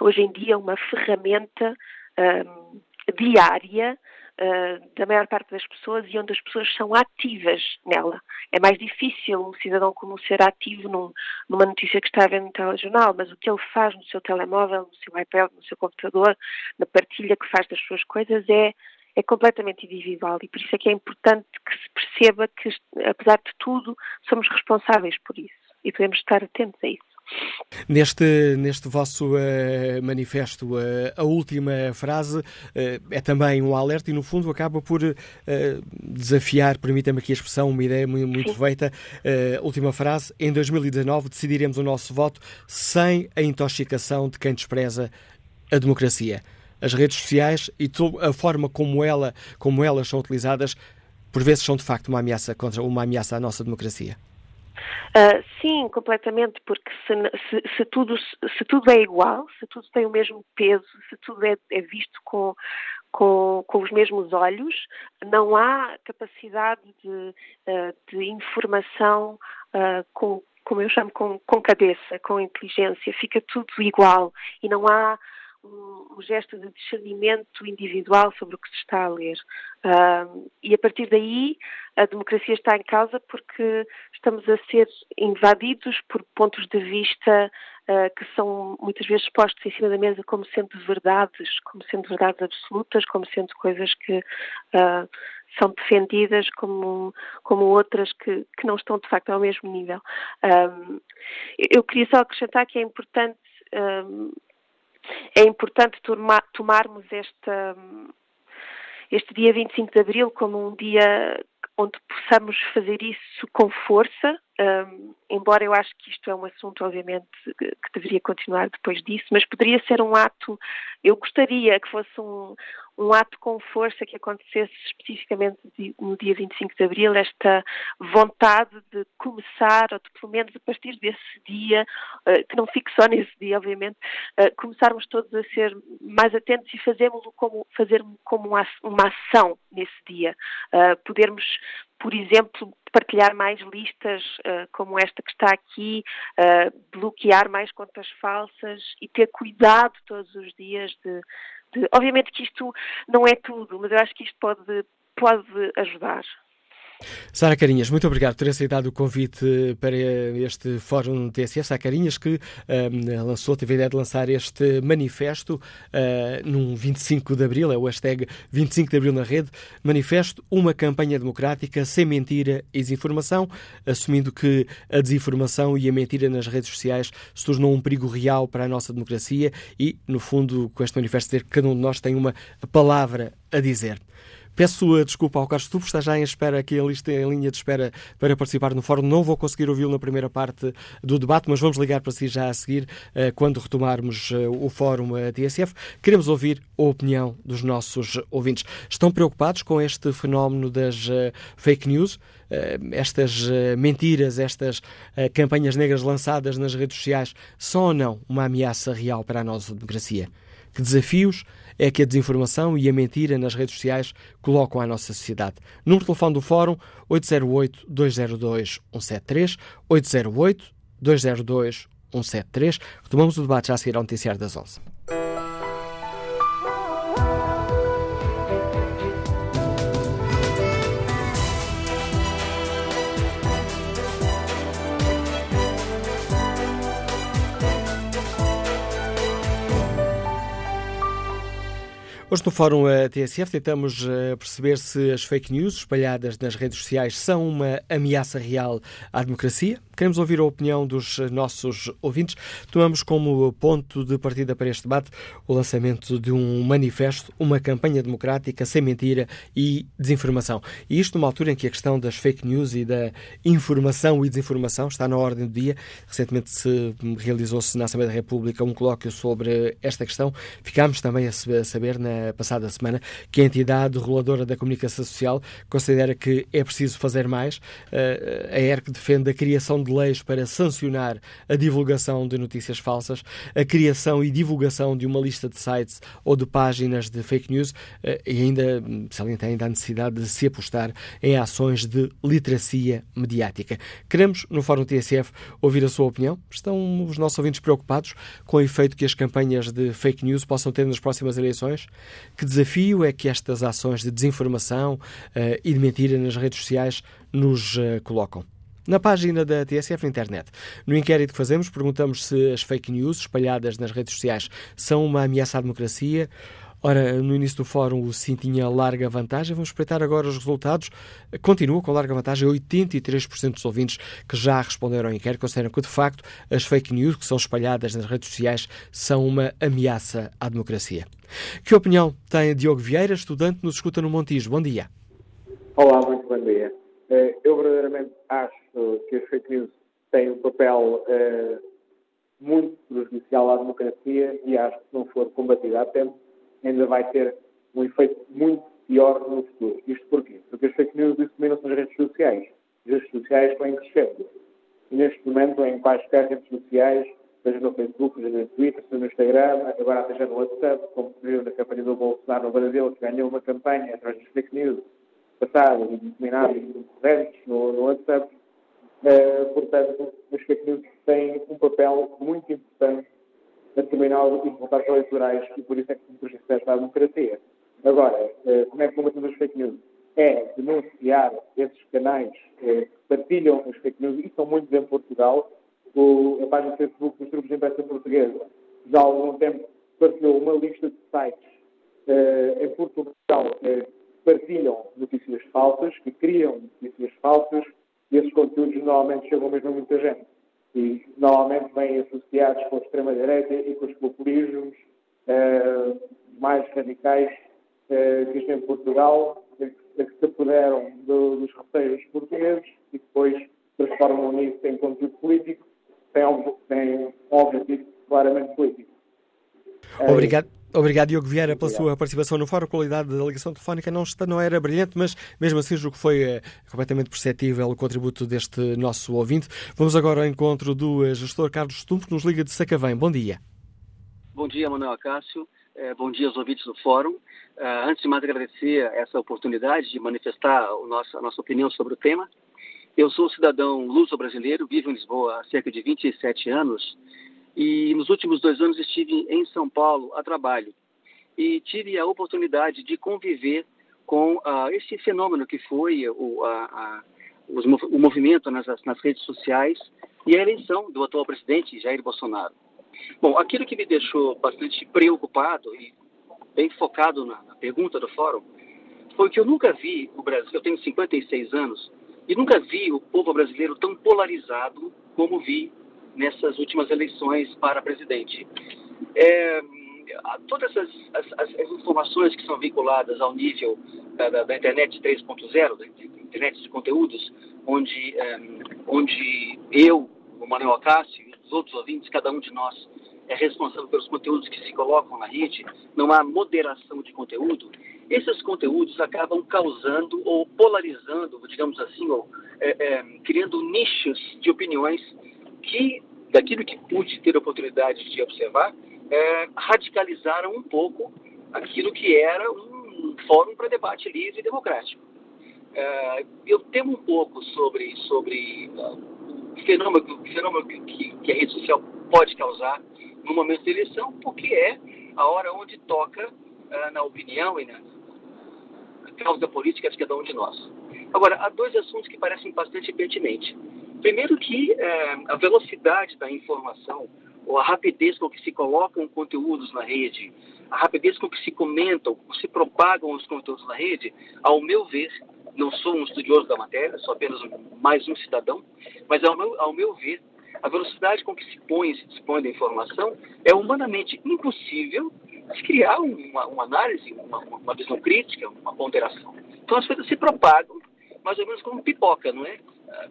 hoje em dia uma ferramenta um, diária uh, da maior parte das pessoas e onde as pessoas são ativas nela. É mais difícil um cidadão comum ser ativo num, numa notícia que está a ver no telejornal, mas o que ele faz no seu telemóvel, no seu iPad, no seu computador, na partilha que faz das suas coisas é é completamente individual e por isso é que é importante que se perceba que, apesar de tudo, somos responsáveis por isso e devemos estar atentos a isso. Neste, neste vosso uh, manifesto, uh, a última frase uh, é também um alerta e, no fundo, acaba por desafiar, permita-me aqui a expressão, uma ideia muito, muito feita. última frase: em 2019 decidiremos o nosso voto sem a intoxicação de quem despreza a democracia as redes sociais e a forma como, ela, como elas são utilizadas, por vezes são de facto uma ameaça contra uma ameaça à nossa democracia. Uh, sim, completamente, porque se, se, se, tudo, se tudo é igual, se tudo tem o mesmo peso, se tudo é, é visto com, com, com, os mesmos olhos, não há capacidade de, uh, de informação uh, com, como eu chamo, com, com cabeça, com inteligência, fica tudo igual e não há um, um, gesto de discernimento individual sobre o que se está a ler. Uh, e a partir daí a democracia está em causa porque estamos a ser invadidos por pontos de vista uh, que são muitas vezes postos em cima da mesa como sendo verdades, como sendo verdades absolutas, como sendo coisas que uh, são defendidas como, como outras que, que não estão de facto ao mesmo nível. Eu queria só acrescentar que é importante é importante tomar, tomarmos esta, este dia 25 de Abril como um dia onde possamos fazer isso com força, um, embora eu acho que isto é um assunto, obviamente, que deveria continuar depois disso, mas poderia ser um ato, eu gostaria que fosse um, um ato com força que acontecesse especificamente no dia 25 de Abril, esta vontade de começar, ou de pelo menos a partir desse dia, uh, que não fique só nesse dia, obviamente, uh, começarmos todos a ser mais atentos e fazermos como, fazer como uma, uma ação nesse dia. Uh, podermos por exemplo, partilhar mais listas uh, como esta que está aqui, uh, bloquear mais contas falsas e ter cuidado todos os dias de, de, Obviamente que isto não é tudo, mas eu acho que isto pode, pode ajudar. Sara Carinhas, muito obrigado por ter aceitado o convite para este Fórum TSF. Sara Carinhas, que um, lançou, teve a ideia de lançar este manifesto uh, num 25 de Abril, é o hashtag 25 de Abril na rede. Manifesto, uma campanha democrática sem mentira e desinformação, assumindo que a desinformação e a mentira nas redes sociais se tornou um perigo real para a nossa democracia e, no fundo, com este manifesto, dizer que cada um de nós tem uma palavra a dizer. Peço desculpa ao Carlos Tufo, está já em espera aqui a lista em linha de espera para participar no fórum. Não vou conseguir ouvi-lo na primeira parte do debate, mas vamos ligar para si já a seguir, eh, quando retomarmos eh, o fórum TSF. Queremos ouvir a opinião dos nossos ouvintes. Estão preocupados com este fenómeno das fake news? estas mentiras, estas campanhas negras lançadas nas redes sociais são ou não uma ameaça real para a nossa democracia? Que desafios é que a desinformação e a mentira nas redes sociais colocam à nossa sociedade? Número de telefone do Fórum 808-202-173, 808-202-173. Retomamos o debate já a seguir ao noticiário das 11. Hoje no Fórum TSF tentamos eh, perceber se as fake news espalhadas nas redes sociais são uma ameaça real à democracia. Queremos ouvir a opinião dos nossos ouvintes. Tomamos como ponto de partida para este debate o lançamento de um manifesto, uma campanha democrática sem mentira e desinformação. E isto numa altura em que a questão das fake news e da informação e desinformação está na ordem do dia. Recentemente se realizou-se na Assembleia da República um colóquio sobre esta questão. Ficámos também a saber na passada semana que a entidade reguladora da comunicação social considera que é preciso fazer mais. Eh, a ERC defende a criação de leis para sancionar a divulgação de notícias falsas, a criação e divulgação de uma lista de sites ou de páginas de fake news eh, e ainda salienta ainda a necessidade de se apostar em ações de literacia mediática. Queremos, no Fórum TSF, ouvir a sua opinião. Estão os nossos ouvintes preocupados com o efeito que as campanhas de fake news possam ter nas próximas eleições? Que desafio é que estas ações de desinformação uh, e de mentira nas redes sociais nos uh, colocam? Na página da TSF na internet, no inquérito que fazemos, perguntamos se as fake news espalhadas nas redes sociais são uma ameaça à democracia Ora, no início do fórum o Sim tinha larga vantagem. Vamos espreitar agora os resultados. Continua com larga vantagem. 83% dos ouvintes que já responderam ao inquérito consideram que, de facto, as fake news que são espalhadas nas redes sociais são uma ameaça à democracia. Que opinião tem Diogo Vieira, estudante, nos escuta no Montijo? Bom dia. Olá, muito bom dia. Eh, eu verdadeiramente acho que as fake news têm um papel eh, muito prejudicial à democracia e acho que se não for combatida a tempo, ainda vai ter um efeito muito pior no futuro. Isto porquê? Porque as fake news disseminam-se nas redes sociais. As redes sociais em crescendo. E neste momento, em quaisquer redes sociais, seja no Facebook, seja no Twitter, seja no Instagram, agora já no WhatsApp, como se viu na campanha do Bolsonaro no Brasil, que ganhou uma campanha através das fake news passadas e disseminadas correntes no, no WhatsApp. Uh, portanto, as fake news têm um papel muito importante na Tribunal e resultados eleitorais e por isso é que se prejudiciam a democracia. Agora, eh, como é que combatemos as fake news? É denunciar esses canais eh, que partilham as fake news e são muitos em Portugal. O, a página do Facebook dos grupos de imprensa portuguesa já há algum tempo partilhou uma lista de sites eh, em Portugal que partilham notícias falsas, que criam notícias falsas e esses conteúdos normalmente chegam mesmo a muita gente. E normalmente vêm associados com a extrema-direita e com os populismos uh, mais radicais uh, que existem em Portugal, que, que se apoderam do, dos receios portugueses e depois transformam nisso em conteúdo político, tem, tem um objetivo claramente político. Obrigado. Obrigado, Diogo Vieira, pela Obrigado. sua participação no fórum. A qualidade da ligação telefónica não, está, não era brilhante, mas mesmo assim julgo que foi é, completamente perceptível o contributo deste nosso ouvinte. Vamos agora ao encontro do eh, gestor Carlos Stumpo, que nos liga de Sacavém. Bom dia. Bom dia, Manuel Cássio. É, bom dia aos ouvintes do fórum. Antes de mais agradecer essa oportunidade de manifestar a nossa opinião sobre o tema. Eu sou cidadão luso-brasileiro, vivo em Lisboa há cerca de 27 anos e nos últimos dois anos estive em São Paulo a trabalho e tive a oportunidade de conviver com uh, esse fenômeno que foi o, a, a, os, o movimento nas, nas redes sociais e a eleição do atual presidente Jair Bolsonaro. Bom, aquilo que me deixou bastante preocupado e bem focado na, na pergunta do fórum foi que eu nunca vi o Brasil, eu tenho 56 anos, e nunca vi o povo brasileiro tão polarizado como vi nessas últimas eleições para presidente. É, todas as, as, as, informações que são vinculadas ao nível da, da, internet 3.0, da internet de conteúdos, onde, um, onde eu, o Manuel Acácio e os outros ouvintes, cada um de nós é responsável pelos conteúdos que se colocam na rede, não há moderação de conteúdo, esses conteúdos acabam causando ou polarizando, digamos assim, ou é, é, criando nichos de opiniões que, daquilo que pude ter a oportunidade de observar, é, radicalizaram um pouco aquilo que era um fórum para debate livre e democrático. É, eu temo um pouco sobre, sobre uh, o fenômeno, fenômeno que, que a rede social pode causar no momento da eleição, porque é a hora onde toca, uh, na opinião e na, causa política de cada um de nós. Agora, há dois assuntos que parecem bastante pertinentes. Primeiro que é, a velocidade da informação, ou a rapidez com que se colocam conteúdos na rede, a rapidez com que se comentam, com que se propagam os conteúdos na rede, ao meu ver, não sou um estudioso da matéria, sou apenas mais um cidadão, mas ao meu, ao meu ver, a velocidade com que se põe e se dispõe da informação é humanamente impossível de criar uma, uma análise, uma, uma, visão crítica, uma ponderação. Então as coisas se propagam mais ou menos como pipoca, não é?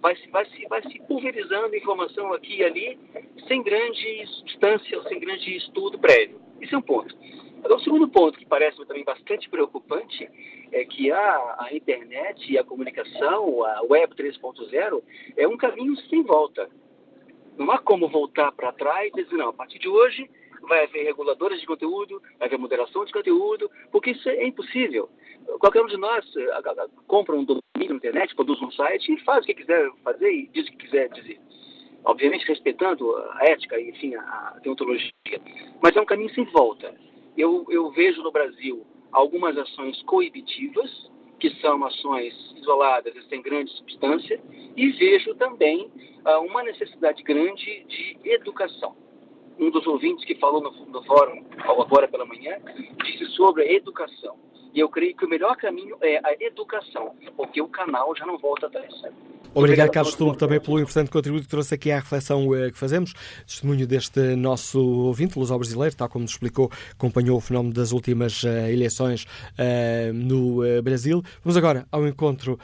Vai se, vai se, vai se pulverizando informação aqui e ali, sem grande substância, sem grande estudo prévio. Isso é um ponto. Agora, o segundo ponto, que parece também bastante preocupante, é que a, a internet e a comunicação, a Web 3.0, é um caminho sem volta. Não há como voltar para trás e dizer, não, a partir de hoje vai haver reguladores de conteúdo, vai haver moderação de conteúdo, porque isso é impossível. Qualquer um de nós eh, compra um domínio na internet, produz um site e faz o que quiser fazer e diz o que quiser dizer. Obviamente respeitando a ética e, enfim, a deontologia. Mas é um caminho sem volta. Eu, eu vejo no Brasil algumas ações coibitivas, que são ações isoladas e sem grande substância, e vejo também uh, uma necessidade grande de educação um dos ouvintes que falou no, no fórum agora pela manhã disse sobre educação. E eu creio que o melhor caminho é a educação, porque o canal já não volta atrás. Obrigado, Carlos Tum, também pelo importante contributo que trouxe aqui à reflexão eh, que fazemos. Testemunho deste nosso ouvinte, Lusó Brasileiro, tal como nos explicou, acompanhou o fenómeno das últimas uh, eleições uh, no uh, Brasil. Vamos agora ao encontro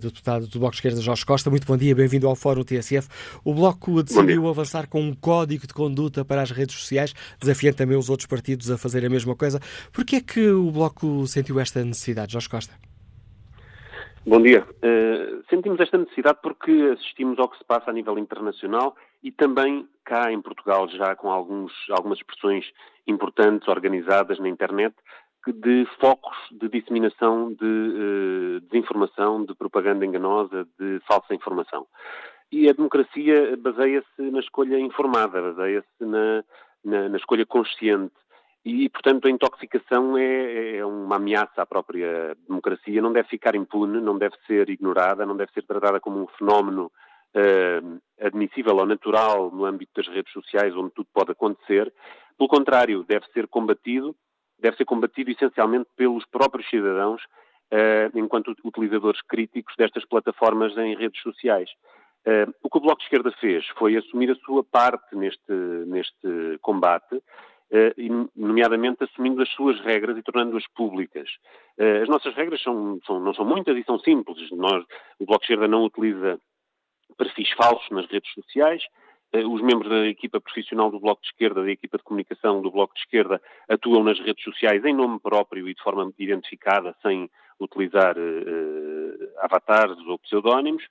do deputado do Bloco de Esquerda, Jorge Costa. Muito bom dia, bem-vindo ao Fórum TSF. O Bloco decidiu avançar com um código de conduta para as redes sociais, desafiando também os outros partidos a fazer a mesma coisa. Por que é que o Bloco sentiu esta necessidade, Jorge Costa? Bom dia. Uh, sentimos esta necessidade porque assistimos ao que se passa a nível internacional e também cá em Portugal, já com alguns, algumas expressões importantes organizadas na internet, de focos de disseminação de uh, desinformação, de propaganda enganosa, de falsa informação. E a democracia baseia-se na escolha informada, baseia-se na, na, na escolha consciente e, portanto, a intoxicação é, é, uma ameaça à própria democracia, não deve ficar impune, não deve ser ignorada, não deve ser tratada como um fenómeno uh, admissível ou natural no âmbito das redes sociais, onde tudo pode acontecer. Pelo contrário, deve ser combatido, deve ser combatido essencialmente pelos próprios cidadãos, uh, enquanto utilizadores críticos destas plataformas em redes sociais. Uh, o que o Bloco de Esquerda fez foi assumir a sua parte neste, neste combate, eh, nomeadamente assumindo as suas regras e tornando-as públicas. Eh, as nossas regras são, são, não são muitas e são simples. Nós, o Bloco de Esquerda não utiliza perfis falsos nas redes sociais. Eh, os membros da equipa profissional do Bloco de Esquerda, da equipa de comunicação do Bloco de Esquerda, atuam nas redes sociais em nome próprio e de forma identificada, sem utilizar uh, avatares ou pseudónimos.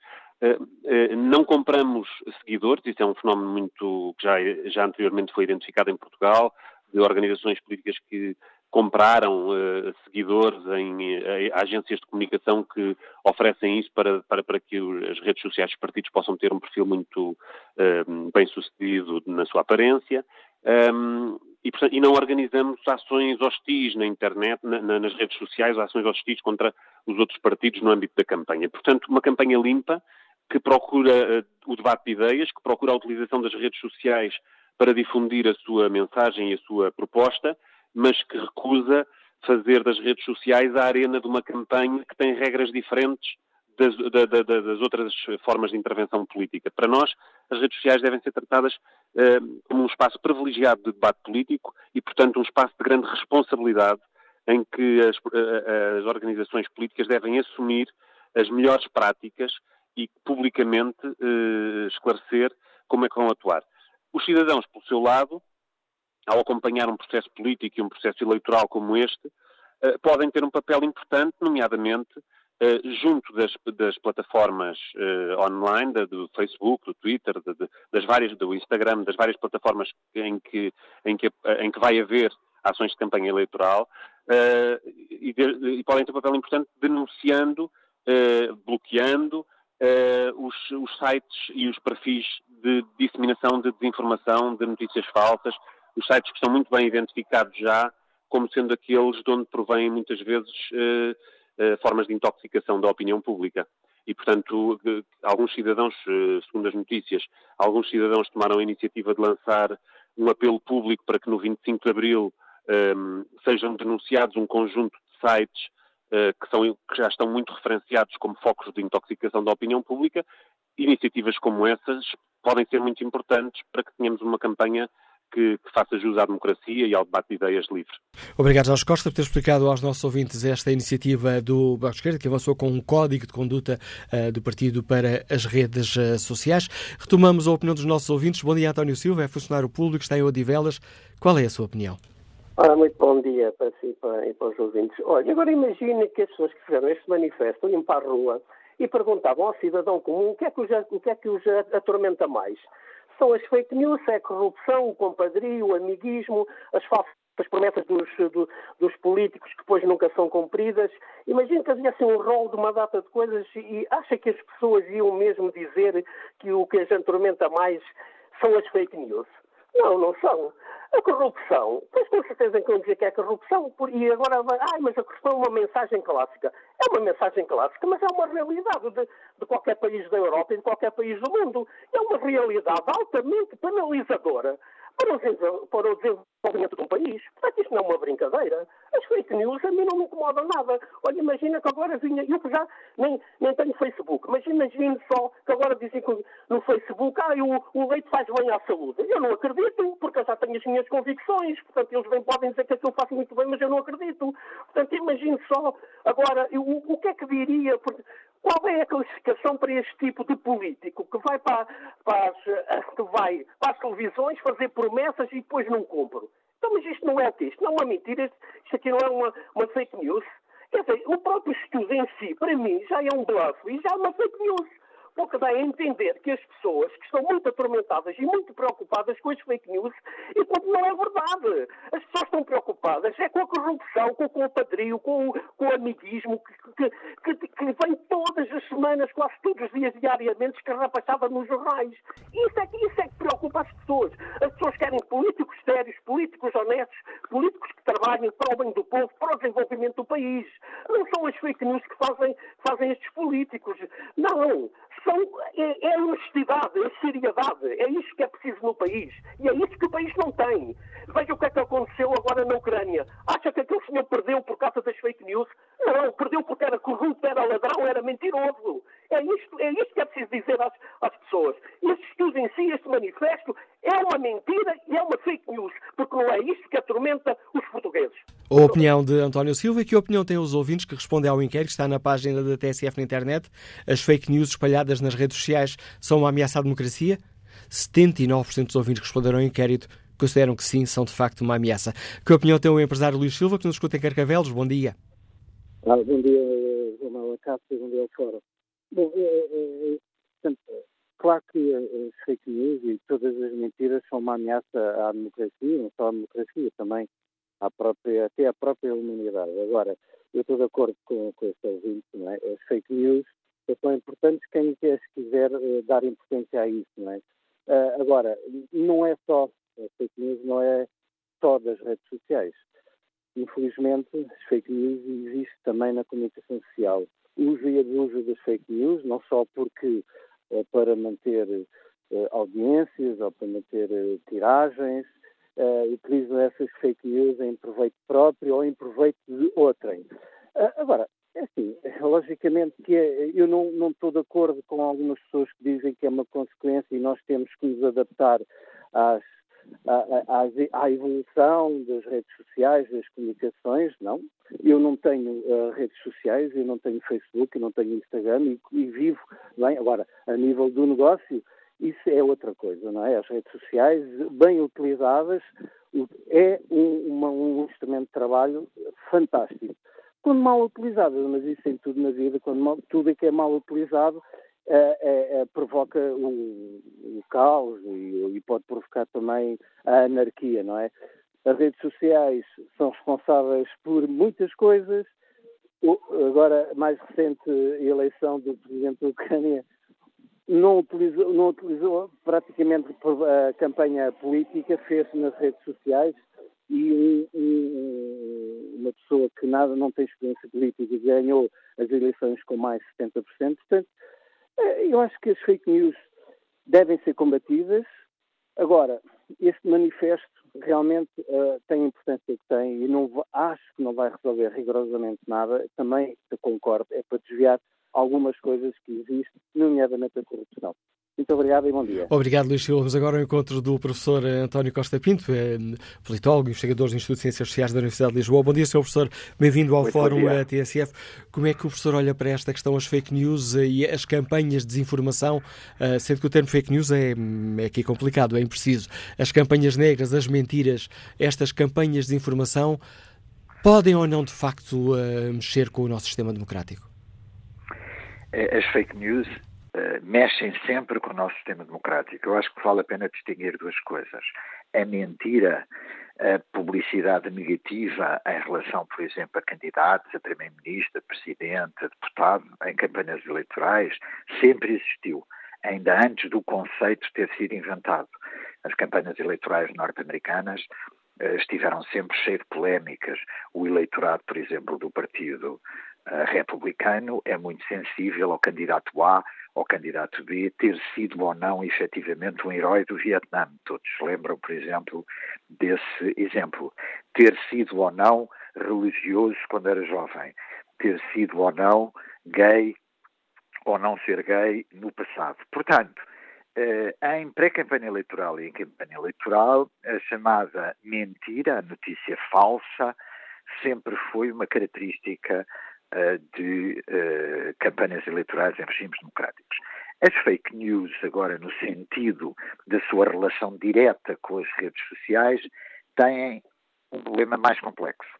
Uh, uh, não compramos seguidores, isso é um fenómeno muito que já, já anteriormente foi identificado em Portugal de organizações políticas que compraram uh, seguidores em agências de comunicação que oferecem isso para, para, para que as redes sociais dos partidos possam ter um perfil muito uh, bem sucedido na sua aparência. Um, e, portanto, e, não organizamos ações hostis na internet, na, na, nas redes sociais, ações hostis contra os outros partidos no âmbito da campanha. Portanto, uma campanha limpa que procura o debate de ideias, que procura a utilização das redes sociais para difundir a sua mensagem e a sua proposta, mas que recusa fazer das redes sociais a arena de uma campanha que tem regras diferentes das, da, da, das, outras formas de intervenção política. Para nós, as redes sociais devem ser tratadas uh, como um espaço privilegiado de debate político e, portanto, um espaço de grande responsabilidade em que as, uh, as organizações políticas devem assumir as melhores práticas e publicamente uh, esclarecer como é que vão atuar. Os cidadãos, pelo seu lado, ao acompanhar um processo político e um processo eleitoral como este, podem ter um papel importante, nomeadamente eh, junto das, das plataformas uh, online, da, do Facebook, do Twitter, de, de, das várias, do Instagram, das várias plataformas em que, em que, em que vai haver ações de campanha eleitoral, uh, e, de, e, podem ter um papel importante denunciando, bloqueando os, os sites e os perfis de disseminação de desinformação, de notícias falsas, os sites que estão muito bem identificados já como sendo aqueles de onde provém muitas vezes eh, formas de intoxicação da opinião pública. E, portanto, alguns cidadãos, segundo as notícias, alguns cidadãos tomaram a iniciativa de lançar um apelo público para que no 25 de abril um, ehm, sejam denunciados um conjunto de sites uh, que, são, que já estão muito referenciados como focos de intoxicação da opinião pública. Iniciativas como essas podem ser muito importantes para que tenhamos uma campanha que, que, faça jus à democracia e ao debate de ideias livre. Obrigado, Jorge Costa, por ter explicado aos nossos ouvintes esta iniciativa do Bloco de Esquerda, que avançou com um código de conduta uh, do partido para as redes uh, sociais. Retomamos a opinião dos nossos ouvintes. Bom dia, António Silva, é funcionário público, está em Odivelas. Qual é a sua opinião? Ora, muito bom dia para si e para os ouvintes. Olha, agora imagine que as pessoas que fizeram este manifesto iam para a rua e perguntavam ao cidadão comum o que é que os, o que é que os atormenta mais são as fake news, é a corrupção, o compadrio, o amiguismo, as falsas promessas dos, do, dos, políticos que depois nunca são cumpridas. Imagina que havia um rol de uma data de coisas e acha que as pessoas iam mesmo dizer que o que as atormenta mais são as fake news. Não, não são. A corrupção, pois com certeza que vão dizer que é corrupção, e agora vai, ai, mas a corrupção é uma mensagem clássica. É uma mensagem clássica, mas é uma realidade de, de qualquer país da Europa e de qualquer país do mundo. É uma realidade altamente penalizadora para o, o desenvolvimento de um país. Portanto, isto não é uma brincadeira. As fake news a mim não me incomodam nada. Olha, imagina que agora vinha, eu já nem, nem tenho Facebook, mas imagine só que agora dizem que no Facebook, ah, o, o leite faz bem à saúde. Eu não acredito, porque eu já tenho as minhas convicções. Portanto, eles bem podem dizer que aquilo faz muito bem, mas eu não acredito. Portanto, imagine só agora o, o que é que diria. Porque, qual é a classificação para este tipo de político que vai para, para, as, que vai para as televisões fazer promessas e depois não cumpre? Então, mas isto não é quê? Isto não é uma mentira, isto aqui não é uma, uma fake news. Quer dizer, o próprio estudo em si, para mim, já é um bluff e já é uma fake news porque dá a entender que as pessoas que estão muito atormentadas e muito preocupadas com as fake news, enquanto não é verdade. As pessoas estão preocupadas é com a corrupção, com o compadrio, com, com o amiguismo, que, que, que, que, vem todas as semanas, quase todos os dias, diariamente, escarrapachada nos jornais. Isso é, isso é que preocupa as pessoas. As pessoas querem políticos sérios, políticos honestos, políticos que trabalhem para o bem do povo, para o desenvolvimento do país. Não são as fake news que fazem, fazem estes políticos. Não são, é, é honestidade, é seriedade. É isso que é preciso no país. E é isso que o país não tem. Veja o que é que aconteceu agora na Ucrânia. Acha que aquele senhor perdeu por causa das fake news? Não, perdeu porque era corrupto, era ladrão, era mentiroso. É isto, é isto que é preciso dizer às, às pessoas. Este estudo em si, este manifesto, é uma mentira e é uma fake news, porque não é isto que atormenta os portugueses. A opinião de António Silva e que opinião têm os ouvintes que respondem ao inquérito que está na página da TSF na internet? As fake news espalhadas nas redes sociais são uma ameaça à democracia? 79% dos ouvintes que responderam ao inquérito consideram que sim, são de facto uma ameaça. Que opinião tem o empresário Luís Silva, que nos escuta em Carcavelos? Bom dia. Ah, bom dia, João Castro, bom dia ao Fórum. Bom, é, é, é, claro que as fake news e todas as mentiras são uma ameaça à democracia, não só à democracia, também à própria, até à própria humanidade. Agora, eu estou de acordo com, com este ouvinte, não é? As fake news são importantes quem quiser uh, dar importância a isso, não é? Uh, agora, não é só, as fake news não é só das redes sociais. Infelizmente, as fake news existe também na comunicação social uso e abuso das fake news, não só porque é para manter eh, audiências ou para manter eh, tiragens, utilizam essas fake news em proveito próprio ou em proveito de outrem. agora, É assim, logicamente que é, eu não, não estou de acordo com algumas pessoas que dizem que é uma consequência e nós temos que nos adaptar às, à, à, evolução das redes sociais, das comunicações, não. Eu não tenho uh, redes sociais, eu não tenho Facebook, eu não tenho Instagram e, e vivo bem. Agora, a nível do negócio, isso é outra coisa, não é? As redes sociais, bem utilizadas, é um, uma, um instrumento de trabalho fantástico quando mal utilizado, mas isso em tudo na vida, quando mal, tudo é que é mal utilizado é, é, é, provoca o, o caos e, e, pode provocar também a anarquia, não é? As redes sociais são responsáveis por muitas coisas. O, agora, mais recente eleição do presidente da Ucrânia não utilizou, não utilizou praticamente a campanha política, fez nas redes sociais e um, um, uma pessoa que nada não tem experiência política ganhou as eleições com mais de 70%. Portanto, eh, eu acho que as fake news devem ser combatidas. Agora, este manifesto realmente uh, tem a importância que tem e não acho que não vai resolver rigorosamente nada. Também concordo, é para desviar algumas coisas que existem, nomeadamente a corrupção. Muito obrigado e bom dia. Obrigado, Luís Silva. Vamos agora ao encontro do professor António Costa Pinto, é politólogo, investigador do Instituto de Ciências Sociais da Universidade de Lisboa. Bom dia, Sr. Professor. Bem-vindo ao Muito Fórum TSF. Como é que o professor olha para esta questão, as fake news e as campanhas de desinformação, eh, sendo que o termo fake news é, é aqui complicado, é impreciso. As campanhas negras, as mentiras, estas campanhas de desinformação podem ou não, de facto, eh, mexer com o nosso sistema democrático? É, as fake news mexem sempre com o nosso sistema democrático. Eu acho que vale a pena distinguir duas coisas. A mentira, a publicidade negativa em relação, por exemplo, a candidatos, a primeiro-ministro, a presidente, a deputado, em campanhas eleitorais, sempre existiu, ainda antes do conceito ter sido inventado. As campanhas eleitorais norte-americanas uh, estiveram sempre cheias de polémicas. O eleitorado, por exemplo, do partido republicano é muito sensível ao candidato A ao candidato B ter sido ou não efetivamente um herói do Vietnã. Todos lembram, por exemplo, desse exemplo. Ter sido ou não religioso quando era jovem. Ter sido ou não gay ou não ser gay no passado. Portanto, eh, em pré-campanha eleitoral e em campanha eleitoral, a chamada mentira, a notícia falsa, sempre foi uma característica de uh, campanhas eleitorais em regimes democráticos. As fake news, agora no sentido da sua relação direta com as redes sociais, têm um problema mais complexo.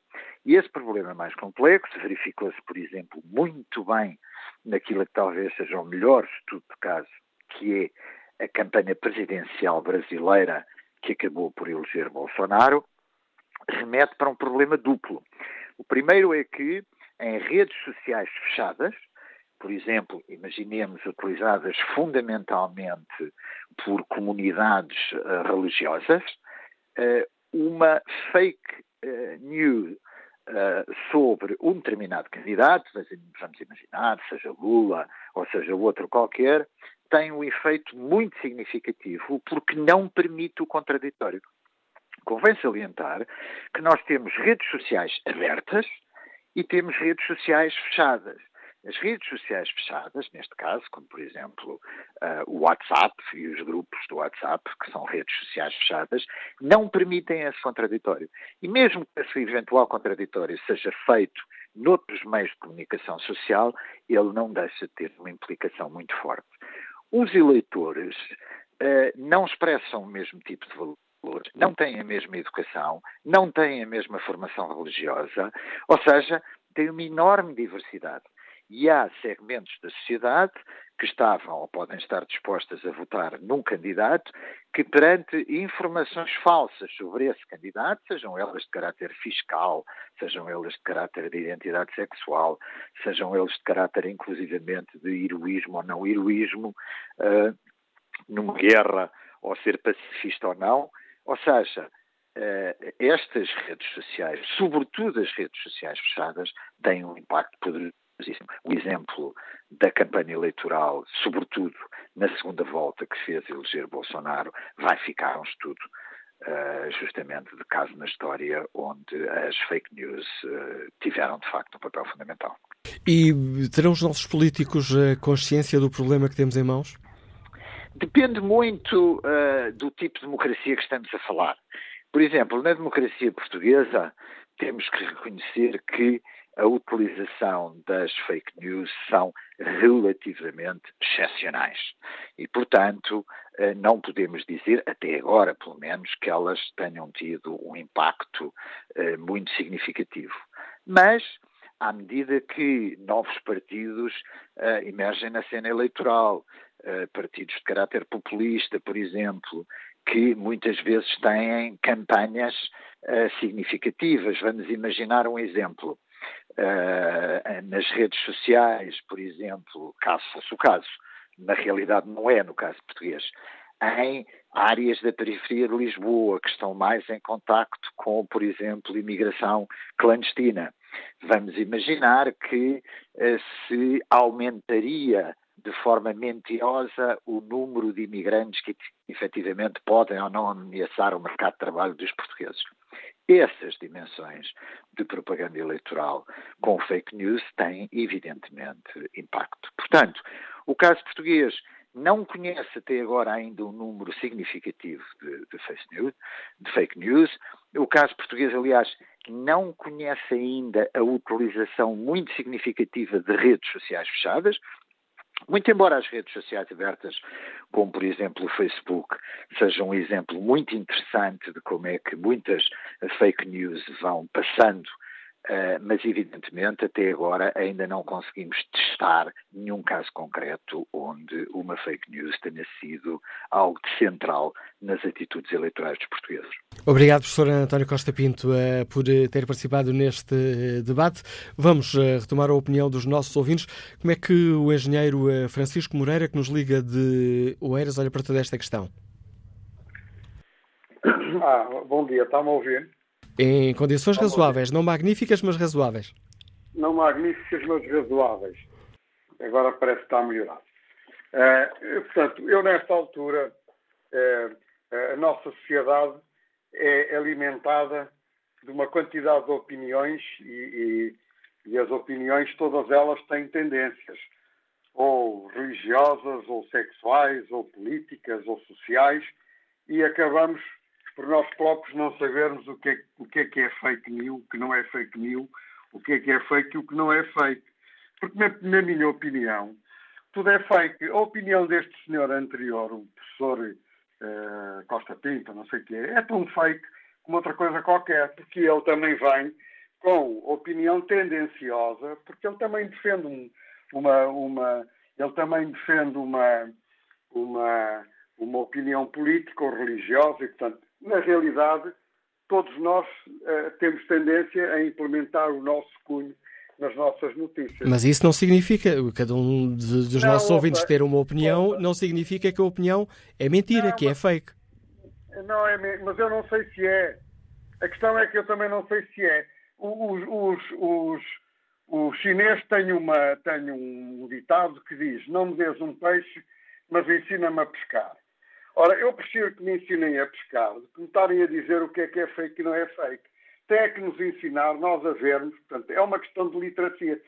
E esse problema mais complexo verificou-se, por exemplo, muito bem naquilo que talvez seja o melhor estudo de caso, que é a campanha presidencial brasileira que acabou por eleger Bolsonaro, remete para um problema duplo. O primeiro é que em redes sociais fechadas, por exemplo, imaginemos utilizadas fundamentalmente por comunidades uh, religiosas, uh, uma fake uh, news sobre um determinado candidato, vamos imaginar, seja Lula ou seja outro qualquer, tem um efeito muito significativo porque não permite o contraditório. Convém salientar que nós temos redes sociais abertas, e temos redes sociais fechadas. As redes sociais fechadas, neste caso, como por exemplo uh, o WhatsApp e os grupos do WhatsApp, que são redes sociais fechadas, não permitem esse contraditório. E mesmo que esse eventual contraditório seja feito noutros meios de comunicação social, ele não deixa de ter uma implicação muito forte. Os eleitores uh, não expressam o mesmo tipo de valor valores, não têm a mesma educação, não têm a mesma formação religiosa, ou seja, têm uma enorme diversidade. E há segmentos da sociedade que estavam ou podem estar dispostas a votar num candidato que, perante informações falsas sobre esse candidato, sejam elas de caráter fiscal, sejam elas de caráter de identidade sexual, sejam eles de caráter inclusivamente de heroísmo ou não heroísmo, uh, numa guerra ou ser pacifista ou não, ou seja, eh, estas redes sociais, sobretudo as redes sociais fechadas, têm um impacto poderosíssimo. O exemplo da campanha eleitoral, sobretudo na segunda volta que fez eleger Bolsonaro, vai ficar um estudo uh, justamente de caso na história onde as fake news uh, tiveram de facto um papel fundamental. E terão os nossos políticos a consciência do problema que temos em mãos? Depende muito uh, do tipo de democracia que estamos a falar. Por exemplo, na democracia portuguesa, temos que reconhecer que a utilização das fake news são relativamente excepcionais. E, portanto, uh, não podemos dizer, até agora pelo menos, que elas tenham tido um impacto uh, muito significativo. Mas, à medida que novos partidos emergem na cena eleitoral, partidos de caráter populista, por exemplo, que muitas vezes têm campanhas uh, significativas. Vamos imaginar um exemplo. Uh, nas redes sociais, por exemplo, caso fosse o caso, na realidade não é no caso português, em áreas da periferia de Lisboa que estão mais em contacto com, por exemplo, imigração clandestina. Vamos imaginar que se aumentaria de forma mentirosa o número de imigrantes que efetivamente podem ou não ameaçar o mercado de trabalho dos portugueses. Essas dimensões de propaganda eleitoral com fake news têm, evidentemente, impacto. Portanto, o caso português não conhece até agora ainda um número significativo de, de, fake news, de fake news. O caso português, aliás, não conhece ainda a utilização muito significativa de redes sociais fechadas. Muito embora as redes sociais abertas, como por exemplo o Facebook, sejam um exemplo muito interessante de como é que muitas fake news vão passando mas evidentemente até agora ainda não conseguimos testar nenhum caso concreto onde uma fake news tenha sido algo de central nas atitudes eleitorais dos portugueses. Obrigado, professor António Costa Pinto, uh, por eh, ter participado neste uh, debate. Vamos retomar a opinião dos nossos ouvintes. Como é que o engenheiro Francisco Moreira, que nos liga de Oeiras, olha para toda esta questão? Ah, bom dia, está-me a ouvir? Em condições razoáveis, não magníficas, mas razoáveis. Não magníficas, mas razoáveis. Agora parece que está a melhorar. Uh, portanto, eu nesta altura, uh, a nossa sociedade é alimentada de uma quantidade de opiniões e, e, e as opiniões, todas elas têm tendências, ou religiosas, ou sexuais, ou políticas, ou sociais, e acabamos por nós próprios não sabermos o que, é, o que é que é fake news, o que não é fake news, o que é que é fake e o que não é fake. Porque, na, na minha opinião, tudo é fake. A opinião deste senhor anterior, o professor uh, Costa Pinto, não sei o que é, é tão fake como outra coisa qualquer, porque ele também vem com opinião tendenciosa, porque ele também defende um, uma, uma, ele também defende uma, uma, uma opinião política ou religiosa e, portanto, na realidade, todos nós uh, temos tendência a implementar o nosso cunho nas nossas notícias. Mas isso não significa, cada um dos não, nossos opa, ouvintes ter uma opinião, opa. não significa que a opinião é mentira, não, que é mas, é fake. Não é, mas eu não sei se é. A questão é que eu também não sei se é. Os, os, os, os chineses têm, uma, têm um ditado que diz: Não me des um peixe, mas ensina-me a pescar. Ora, eu prefiro que me ensinem a pescar que me estarem a dizer o que é que é fake e não é fake. Tem que nos ensinar, nós a vermos, portanto, é uma questão de literacia.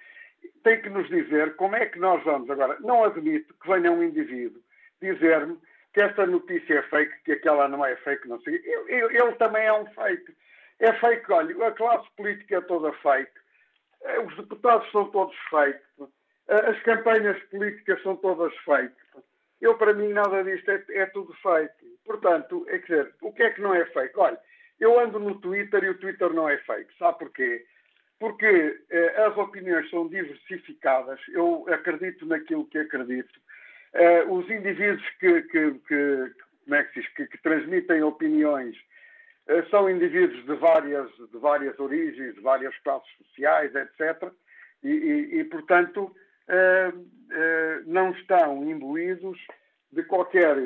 Tem que nos dizer como é que nós vamos. Agora, não admito que venha um indivíduo dizer-me que esta notícia é fake, que aquela não é fake, não sei. Ele também é um fake. É fake, olha, a classe política é toda fake, os deputados são todos fake, as campanhas políticas são todas fake. Eu, para mim, nada disto é, é tudo fake. Portanto, é dizer, o que é que não é fake? Olha, eu ando no Twitter e o Twitter não é fake. Sabe porquê? Porque eh, as opiniões são diversificadas. Eu acredito naquilo que acredito. Eh, os indivíduos que, que, que, como é que, diz, que, que transmitem opiniões eh, são indivíduos de várias, de várias origens, de várias classes sociais, etc. E, e, e portanto, não estão imbuídos de qualquer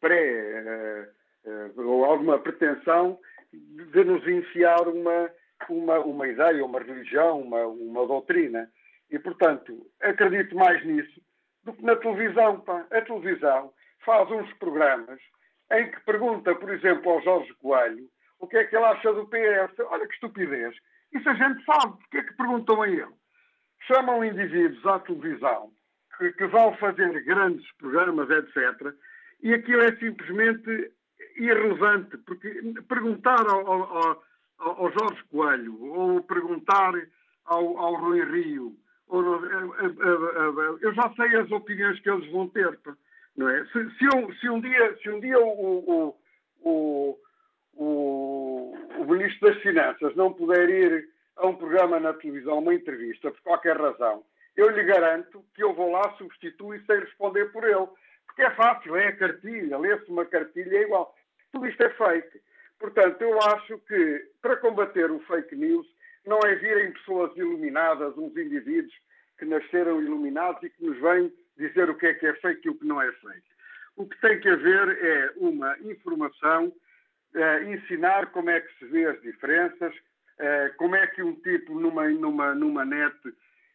pré uh, ou alguma pretensão de nos enfiar uma, uma, uma ideia, uma religião, uma, uma doutrina. E, portanto, acredito mais nisso do que na televisão. Pá. A televisão faz uns programas em que pergunta, por exemplo, ao Jorge Coelho o que é que ele acha do PS. Olha que estupidez. Isso a gente sabe. Porque é que perguntam a ele? Chamam indivíduos à televisão que, que vão fazer grandes programas, etc., e aquilo é simplesmente irrelevante, porque perguntar ao, ao, ao Jorge Coelho ou perguntar ao, ao Rui Rio, ou, eh, eh, eu já sei as opiniões que eles vão ter, não é? Se, se, um, se um, dia, se um dia o, o, o, o Ministro das Finanças não puder ir a um programa na televisão, uma entrevista, por qualquer razão, eu lhe garanto que eu vou lá, substituo e sei responder por ele. Porque é fácil, é a cartilha, lê-se uma cartilha, é igual. Tudo isto é fake. Portanto, eu acho que para combater o fake news não é virem pessoas iluminadas, uns indivíduos que nasceram iluminados e que nos vêm dizer o que é que é fake e o que não é fake. O que tem que haver é uma informação, eh, ensinar como é que se vê as diferenças, eh, como é que um tipo numa, numa, numa net,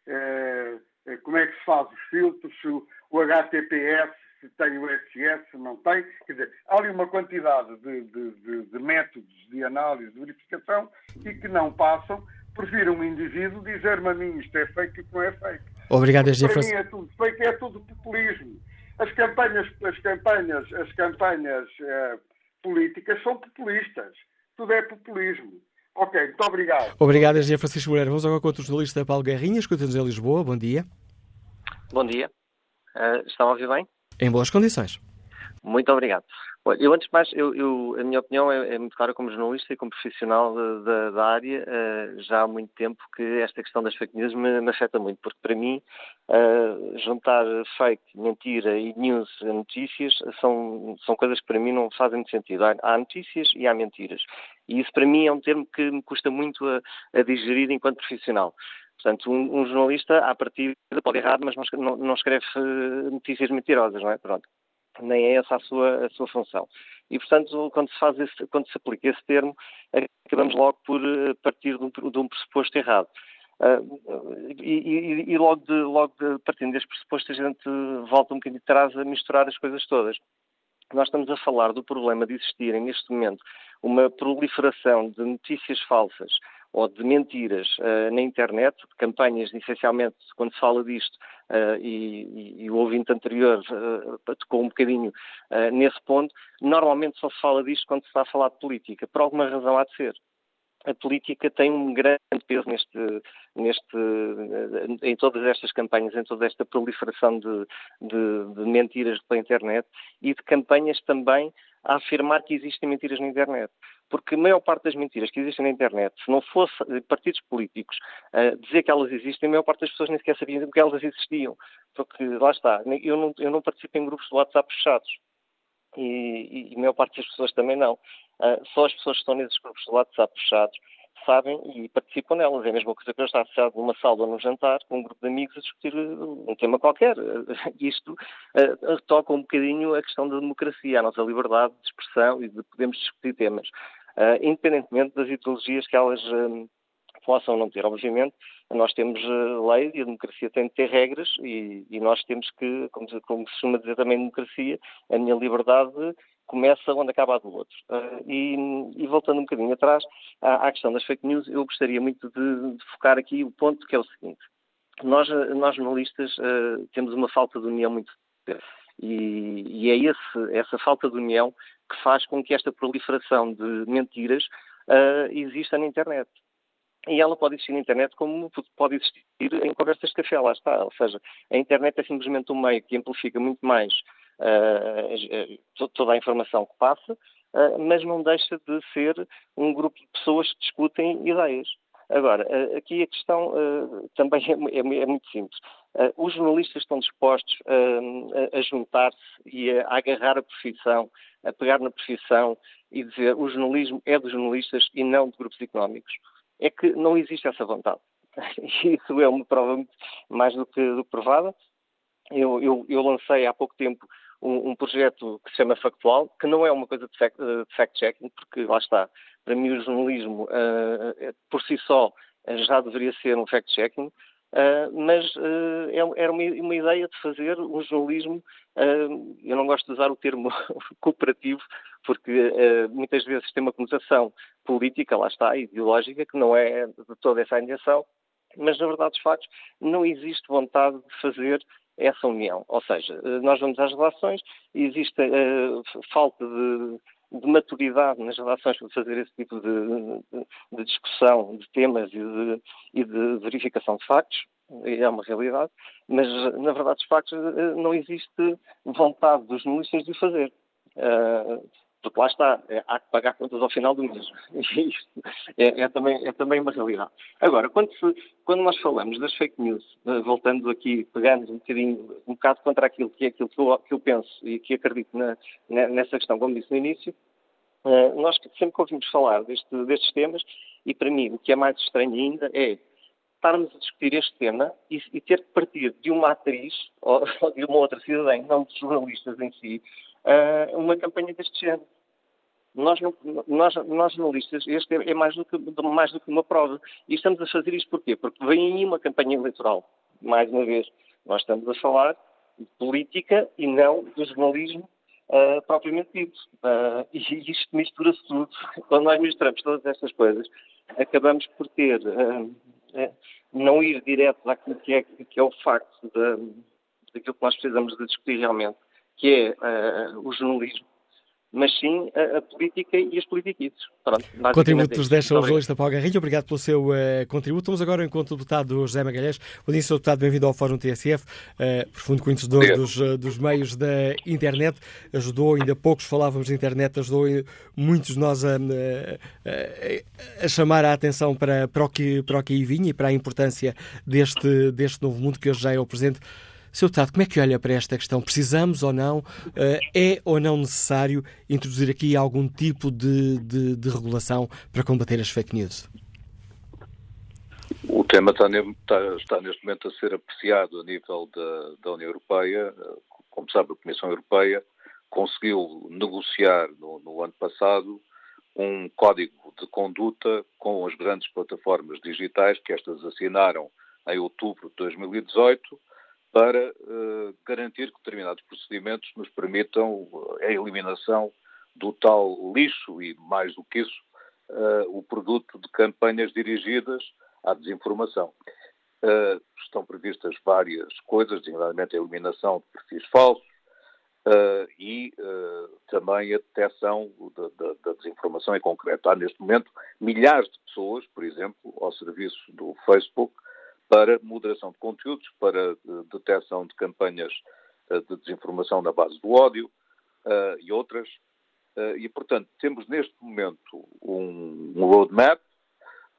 eh como é que se faz os filtros, o, o HTTPS, se tem o SS, se não tem. Quer dizer, há ali uma quantidade de, de, de, de métodos de análise, de verificação e que não passam. Prefiro um indivíduo dizer-me a mim isto é fake e não é fake. Obrigado, Porque Para mim é tudo fake, é tudo populismo. As campanhas, as campanhas, as campanhas eh, políticas são populistas. Tudo é populismo. Ok, muito obrigado. Obrigado, Engenheiro Francisco Moreira. Vamos agora com o jornalista Paulo Garrinha, escuta-nos em Lisboa. Bom dia. Bom dia. Uh, estão a ouvir bem? Em boas condições. Muito obrigado. Eu, antes de mais, eu, eu, a minha opinião é, é, muito clara como jornalista e como profissional da, da área. Uh, já há muito tempo que esta questão das fake news me, me afeta muito, porque para mim, uh, juntar fake, mentira e news a notícias são, são coisas que para mim não fazem muito sentido. Há, há notícias e há mentiras. E isso para mim é um termo que me custa muito a, a digerir enquanto profissional. Portanto, um, um, jornalista, à partida, pode errar, mas não, não, escreve eh, notícias mentirosas, não é? Pronto nem é essa a sua, a sua função. E, portanto, quando se, faz esse, quando se aplica esse termo, acabamos logo por eh, partir de um, de um pressuposto errado. Uh, e, e, e, logo, de, logo de, partindo desse pressuposto, a gente volta um bocadinho atrás a misturar as coisas todas. Nós estamos a falar do problema de existirem, neste momento, uma proliferação de notícias falsas ou de mentiras uh, na internet, campanhas, essencialmente, quando se fala disto, uh, e, e, o ouvinte anterior uh, tocou um bocadinho nesse ponto, normalmente só se fala disto quando se está a falar de política. Por alguma razão há de ser. A política tem um grande peso neste, neste, em todas estas campanhas, em toda esta proliferação de, de, de mentiras pela internet e de campanhas também a afirmar que existem mentiras na internet. Porque a maior parte das mentiras que existem na internet, se não fosse partidos políticos uh, dizer que elas existem, a maior parte das pessoas nem sequer sabiam que elas existiam. Porque lá está, eu não, eu não participo em grupos de WhatsApp fechados. E, e a maior parte das pessoas também não. Uh, só as pessoas que estão nesses grupos de WhatsApp fechados sabem e participam nelas. É a mesma coisa que eu estar associado numa sala ou num jantar com um grupo de amigos a discutir uh, um tema qualquer. Isto uh, toca um bocadinho a questão da democracia, a nossa liberdade de expressão e de podermos discutir temas, uh, independentemente das ideologias que elas uh, possam não ter. Obviamente, nós temos lei e a democracia tem de ter regras e, e nós temos que, como, como se costuma dizer também democracia, a minha liberdade começa onde acaba a do outro. Uh, e, e, voltando um bocadinho atrás à, à, questão das fake news, eu gostaria muito de, de, focar aqui o ponto que é o seguinte. Nós, nós jornalistas, uh, temos uma falta de união muito. E, e, é esse, essa falta de união que faz com que esta proliferação de mentiras uh, exista na internet. E ela pode existir na internet como pode existir em conversas de café, lá está. Ou seja, a internet é simplesmente um meio que amplifica muito mais toda a informação que passa, uh, mas não deixa de ser um grupo de pessoas que discutem ideias. Agora, aqui a questão também é, é, é, muito simples. os jornalistas estão dispostos a, juntar-se e a, a agarrar a profissão, a pegar na profissão e dizer o jornalismo é dos jornalistas e não de grupos económicos. É que não existe essa vontade. Isso é uma prova mais do que, do que provada. Eu, eu, eu, lancei há pouco tempo um, um, projeto que se chama Factual, que não é uma coisa de fact-checking, porque lá está, para mim o jornalismo uh, por si só já deveria ser um fact-checking, uh, mas uh, era uma, uma, ideia de fazer um jornalismo, eu não gosto de usar o termo cooperativo, porque muitas vezes tem uma conotação política, lá está, ideológica, que não é de toda essa intenção, mas na verdade dos factos não existe vontade de fazer essa união. Ou seja, nós vamos às relações e existe uh, falta de, de, maturidade nas relações para fazer esse tipo de, de, discussão de temas e de, e de verificação de factos é uma realidade, mas na verdade os factos não existe vontade dos jornalistas de o fazer. Uh, porque lá está, é, há que pagar contas ao final do mês. Isto é, é, também, é também uma realidade. Agora, quando, se, quando nós falamos das fake news, uh, voltando aqui, pegando um bocadinho, um bocado contra aquilo que é aquilo que eu, que eu penso e que acredito na, nessa questão, como disse no início, uh, nós sempre que ouvimos falar deste, destes temas, e para mim o que é mais estranho ainda é estarmos a discutir este tema e, e, ter que partir de uma atriz ou, ou de uma outra cidadã, não de jornalistas em si, uh, uma campanha deste género. Nós, nós, nós jornalistas, este é, é mais, do que, mais do que uma prova. E estamos a fazer isto porquê? Porque vem aí uma campanha eleitoral. Mais uma vez, nós estamos a falar de política e não do jornalismo uh, propriamente dito. Uh, e isto mistura-se tudo. Quando nós misturamos todas estas coisas, acabamos por ter uh, não ir direto àquilo que é, que é o facto de, daquilo que nós precisamos de discutir realmente, que é o jornalismo, mas sim a, a, política e as politiquices. Pronto, contributo dos 10 são os da Paulo Garrinho. Obrigado pelo seu uh, contributo. Vamos agora ao encontro do deputado José Magalhães. Bom dia, Sr. Deputado. Bem-vindo ao Fórum TSF. Uh, profundo conhecedor dos, uh, dos, meios da internet. Ajudou, ainda poucos falávamos de internet, ajudou muitos de nós a, a, a, chamar a atenção para, para, o que, para o que aí vinha e para a importância deste, deste novo mundo que hoje já é o presente. Sr. Deputado, como é que olha para esta questão? Precisamos ou não? Eh, é ou não necessário introduzir aqui algum tipo de, de, de regulação para combater as fake news? O tema está, está, está, neste momento a ser apreciado a nível da, da, União Europeia. Como sabe, a Comissão Europeia conseguiu negociar no, no, ano passado um código de conduta com as grandes plataformas digitais que estas assinaram em outubro de 2018 para uh, garantir que determinados procedimentos nos permitam eh, a eliminação do tal lixo e, mais do que isso, uh, o produto de campanhas dirigidas à desinformação. Uh, estão previstas várias coisas, designadamente a eliminação de perfis falsos e também a detecção da, desinformação em concreto. Há neste momento milhares de pessoas, por exemplo, ao serviço do Facebook, para moderação de conteúdos, para uh, detecção de campanhas uh, de desinformação na base do ódio uh, e outras. e, portanto, temos neste momento um, um roadmap,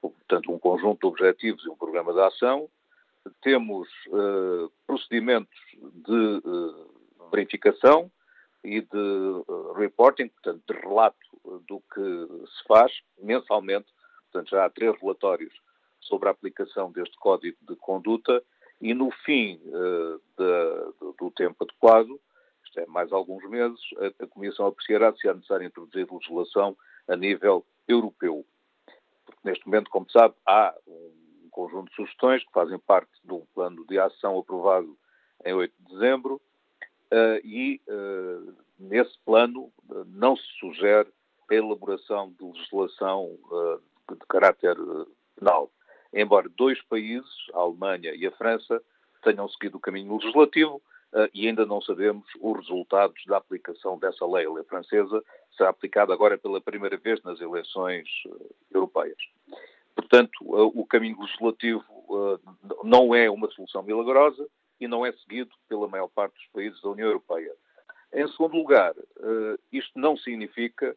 portanto, um conjunto de objetivos e um programa de ação. Temos procedimentos de verificação e de reporting, portanto, de relato do que se faz mensalmente. Portanto, já há três relatórios sobre a aplicação deste código de conduta e no fim uh, de, do tempo adequado, isto é mais alguns meses, a, a Comissão apreciará se é necessário introduzir legislação a nível europeu. Porque neste momento, como sabe, há um conjunto de sugestões que fazem parte de um plano de ação aprovado em 8 de dezembro uh, e uh, nesse plano não se sugere a elaboração de legislação de caráter penal embora dois países, a Alemanha e a França, tenham seguido o caminho legislativo uh, e ainda não sabemos os resultados da aplicação dessa lei. A lei francesa será aplicada agora pela primeira vez nas eleições uh, europeias. Portanto, uh, o caminho legislativo não é uma solução milagrosa e não é seguido pela maior parte dos países da União Europeia. Em segundo lugar, isto não significa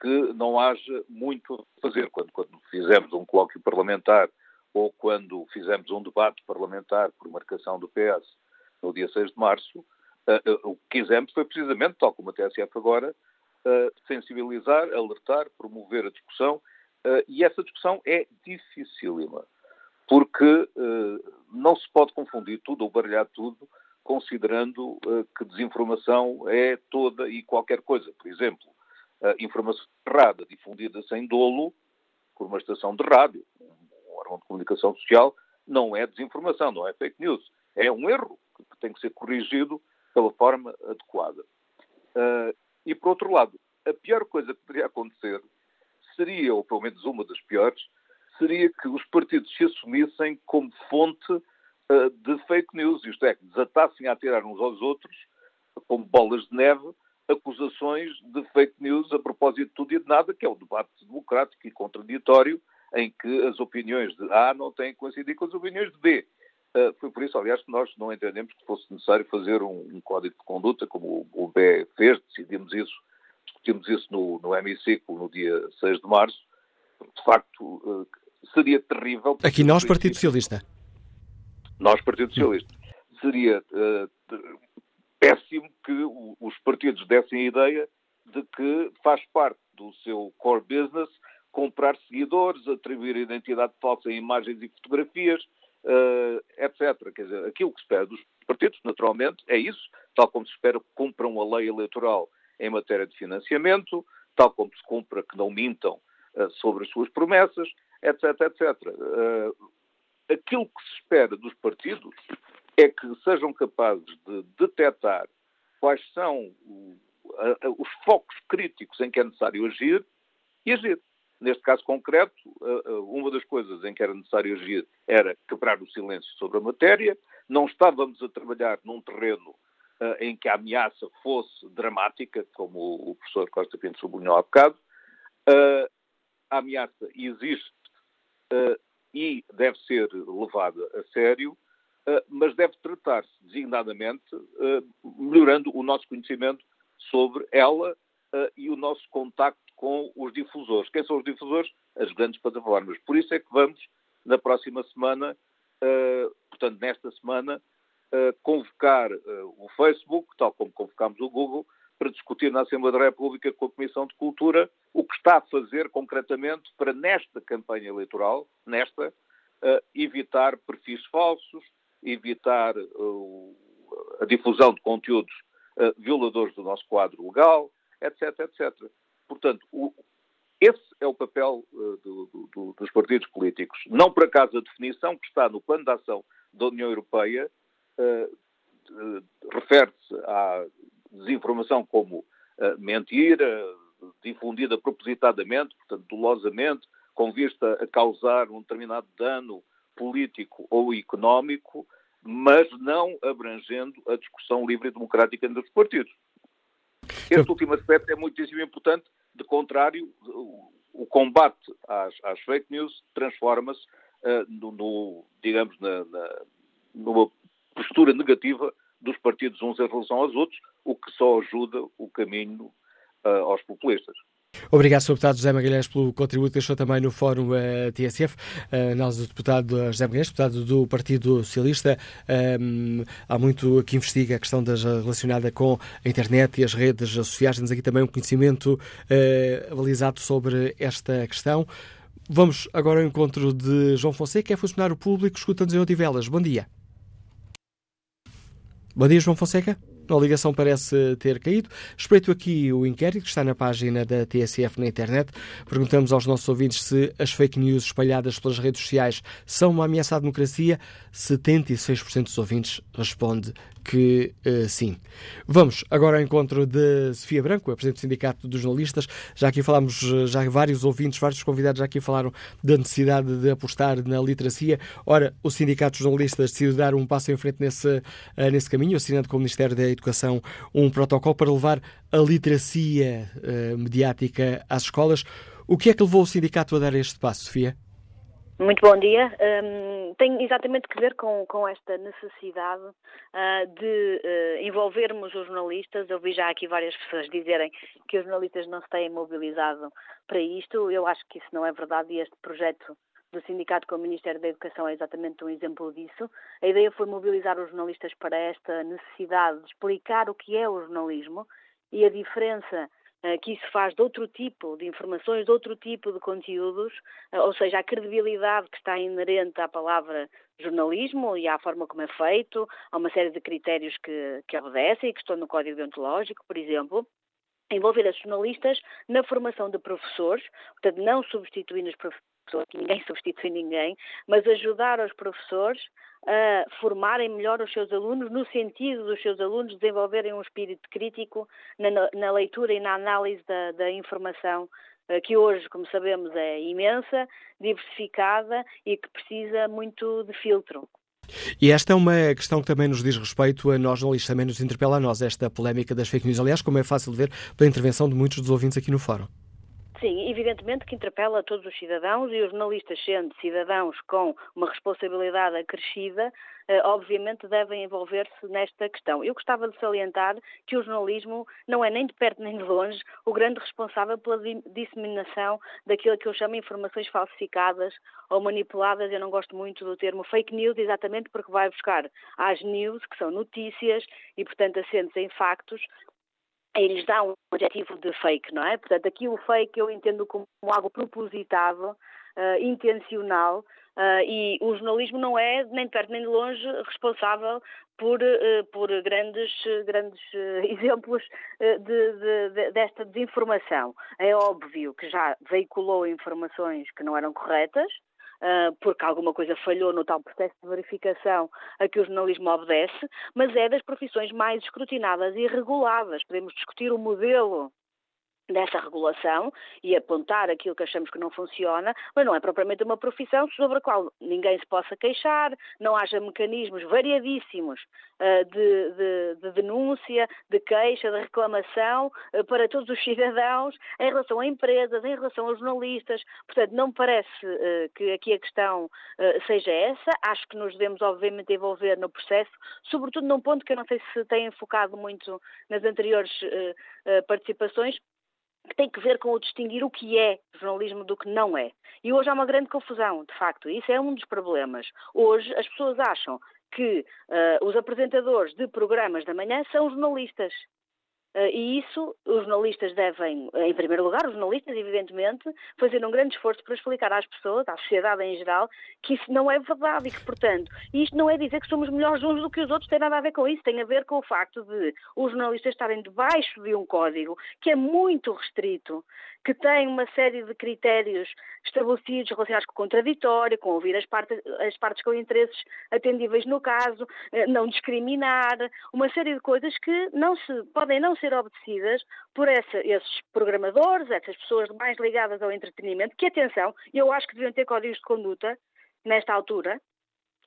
que não haja muito a fazer. Quando, quando fizemos um colóquio parlamentar ou quando fizemos um debate parlamentar por marcação do PS no dia 6 de março, uh, uh, o que quisemos foi precisamente, tal como a TSF agora, uh, sensibilizar, alertar, promover a discussão, e essa discussão é dificílima, porque não se pode confundir tudo ou baralhar tudo, considerando que desinformação é toda e qualquer coisa. Por exemplo, informação errada difundida sem dolo por uma estação de rádio, órgão de comunicação social, não é desinformação, não é fake news. É um erro que tem que ser corrigido pela forma adequada. Uh, e, por outro lado, a pior coisa que poderia acontecer seria, ou pelo menos uma das piores, seria que os partidos se assumissem como fonte uh, de fake news, isto é, que desatassem a tirar uns aos outros, como bolas de neve, acusações de fake news a propósito de tudo e de nada, que é o debate democrático e contraditório, em que as opiniões de A não têm que coincidir com as opiniões de B. Uh, foi por isso, aliás, que nós não entendemos que fosse necessário fazer um, um código de conduta, como o, o BE fez, decidimos isso, discutimos isso no, no hemiciclo no dia 6 de março, de facto uh, seria terrível. Aqui nós, Partido Socialista. Nós, Partido Socialista. Seria uh, péssimo que os partidos dessem a ideia de que faz parte do seu core business comprar seguidores, atribuir identidade falsa em imagens e fotografias, uh, etc. Quer dizer, aquilo que se espera dos partidos, naturalmente, é isso, tal como se espera que cumpram a lei eleitoral em matéria de financiamento, tal como se cumpra que não mintam uh, sobre as suas promessas, etc, etc. Uh, aquilo que se espera dos partidos é que sejam capazes de detectar quais são os focos críticos em que é necessário agir e agir. Neste caso concreto, uma das coisas em que era necessário agir era quebrar o silêncio sobre a matéria. Não estávamos a trabalhar num terreno em que a ameaça fosse dramática, como o professor Costa Pinto sublinhou há bocado. A ameaça existe e deve ser levada a sério eh, mas deve tratar-se designadamente eh, melhorando o nosso conhecimento sobre ela eh, e o nosso contacto com os difusores. Quem são os difusores? As grandes plataformas. Por isso é que vamos, na próxima semana, portanto, nesta semana, convocar o Facebook, tal como convocámos o Google, para discutir na Assembleia da República com a Comissão de Cultura o que está a fazer concretamente para, nesta campanha eleitoral, nesta, evitar perfis falsos, evitar uh, a difusão de conteúdos uh, violadores do nosso quadro legal, etc, etc. Portanto, o, esse é o papel uh, do, do, dos partidos políticos. Não por acaso a definição que está no plano de ação da União Europeia refere-se à desinformação como mentira, difundida propositadamente, portanto, dolosamente, com vista a causar um determinado dano político ou económico, mas não abrangendo a discussão livre e democrática entre os partidos. Este último aspecto é muitíssimo importante, de contrário, o combate às, às fake news transforma-se uh, no, no, digamos, na, na, numa postura negativa dos partidos uns em relação aos outros, o que só ajuda o caminho uh, aos populistas. Obrigado, Sr. Deputado José Magalhães, pelo contributo que deixou também no Fórum eh, TSF. Uh, nós, o deputado José Magalhães, deputado do Partido Socialista, um, há muito que investiga a questão das, relacionada com a internet e as redes sociais. Temos aqui também um conhecimento uh, avalizado sobre esta questão. Vamos agora ao encontro de João Fonseca, que é funcionário público, escuta-nos em Odivelas. Bom dia. Bom dia, João Fonseca. A ligação parece ter caído. Espreito aqui o inquérito que está na página da TSF na internet. Perguntamos aos nossos ouvintes se as fake news espalhadas pelas redes sociais são uma ameaça à democracia. 76% dos ouvintes responde que uh, sim. Vamos agora ao encontro de Sofia Branco, a Presidente do Sindicato dos Jornalistas. Já aqui falámos, eh, já vários ouvintes, vários convidados já aqui falaram da necessidade de apostar na literacia. Ora, o Sindicato dos Jornalistas decidiu dar um passo em frente nesse, uh, nesse caminho, assinando com o Ministério da Educação um protocolo para levar a literacia uh, mediática às escolas. O que é que levou o sindicato a dar este passo, Sofia? Muito bom dia. Um, tem exatamente que ver com, com esta necessidade uh, de uh, envolvermos os jornalistas. Eu vi já aqui várias pessoas dizerem que os jornalistas não se têm mobilizado para isto. Eu acho que isso não é verdade e este projeto do sindicato com o Ministério da Educação é exatamente um exemplo disso. A ideia foi mobilizar os jornalistas para esta necessidade de explicar o que é o jornalismo e a diferença que isso faz de outro tipo de informações, de outro tipo de conteúdos, eh, ou seja, a credibilidade que está inerente à palavra jornalismo e à forma como é feito, há uma série de critérios que, que obedecem e que estão no Código Deontológico, por exemplo, envolver os jornalistas na formação de professores, portanto, não substituindo os professores, ninguém substitui ninguém, mas ajudar os professores a formarem melhor os seus alunos, no sentido dos seus alunos desenvolverem um espírito crítico na, na leitura e na análise da, da informação que hoje, como sabemos, é imensa, diversificada e que precisa muito de filtro. E esta é uma questão que também nos diz respeito a nós, jornalistas, também nos interpela a nós, esta polémica das fake news. Aliás, como é fácil ver pela intervenção de muitos dos ouvintes aqui no fórum. Sim, evidentemente que interpela todos os cidadãos e os jornalistas, sendo cidadãos com uma responsabilidade acrescida, eh, obviamente devem envolver-se nesta questão. Eu gostava de salientar que o jornalismo não é nem de perto nem de longe o grande responsável pela disseminação daquilo que eu chamo informações falsificadas ou manipuladas. Eu não gosto muito do termo fake news, exatamente porque vai buscar as news, que são notícias e, portanto, assentes em factos, eles dão um adjetivo de fake, não é? Portanto, aqui o fake eu entendo como algo propositado, uh, intencional, uh, e o jornalismo não é, nem de perto nem de longe, responsável por, uh, por grandes, grandes exemplos de, de, de, desta desinformação. É óbvio que já veiculou informações que não eram corretas, porque alguma coisa falhou no tal processo de verificação a que o jornalismo obedece, mas é das profissões mais escrutinadas e reguladas. Podemos discutir o modelo dessa regulação e apontar aquilo que achamos que não funciona, mas não é propriamente uma profissão sobre a qual ninguém se possa queixar, não haja mecanismos variadíssimos uh, de, de, de, denúncia, de queixa, de reclamação uh, para todos os cidadãos em relação a empresas, em relação aos jornalistas. Portanto, não me parece uh, que aqui a questão seja essa. Acho que nos devemos, obviamente, envolver no processo, sobretudo num ponto que eu não sei se tem enfocado muito nas anteriores participações, tem que ver com o distinguir o que é jornalismo do que não é. E hoje há uma grande confusão, de facto. Isso é um dos problemas. Hoje as pessoas acham que uh, os apresentadores de programas da manhã são jornalistas. Uh, e isso os jornalistas devem, em primeiro lugar, os jornalistas, evidentemente, fazer um grande esforço para explicar às pessoas, à sociedade em geral, que isso não é verdade e que, portanto, isto não é dizer que somos melhores uns do que os outros, tem nada a ver com isso, tem a ver com o facto de os jornalistas estarem debaixo de um código que é muito restrito, que tem uma série de critérios estabelecidos relacionados com o contraditório, com ouvir as partes, as partes com interesses atendíveis no caso, eh, não discriminar, uma série de coisas que não se, podem não ser obedecidas por essa, esses programadores, essas pessoas mais ligadas ao entretenimento, que, atenção, eu acho que deviam ter códigos de conduta nesta altura,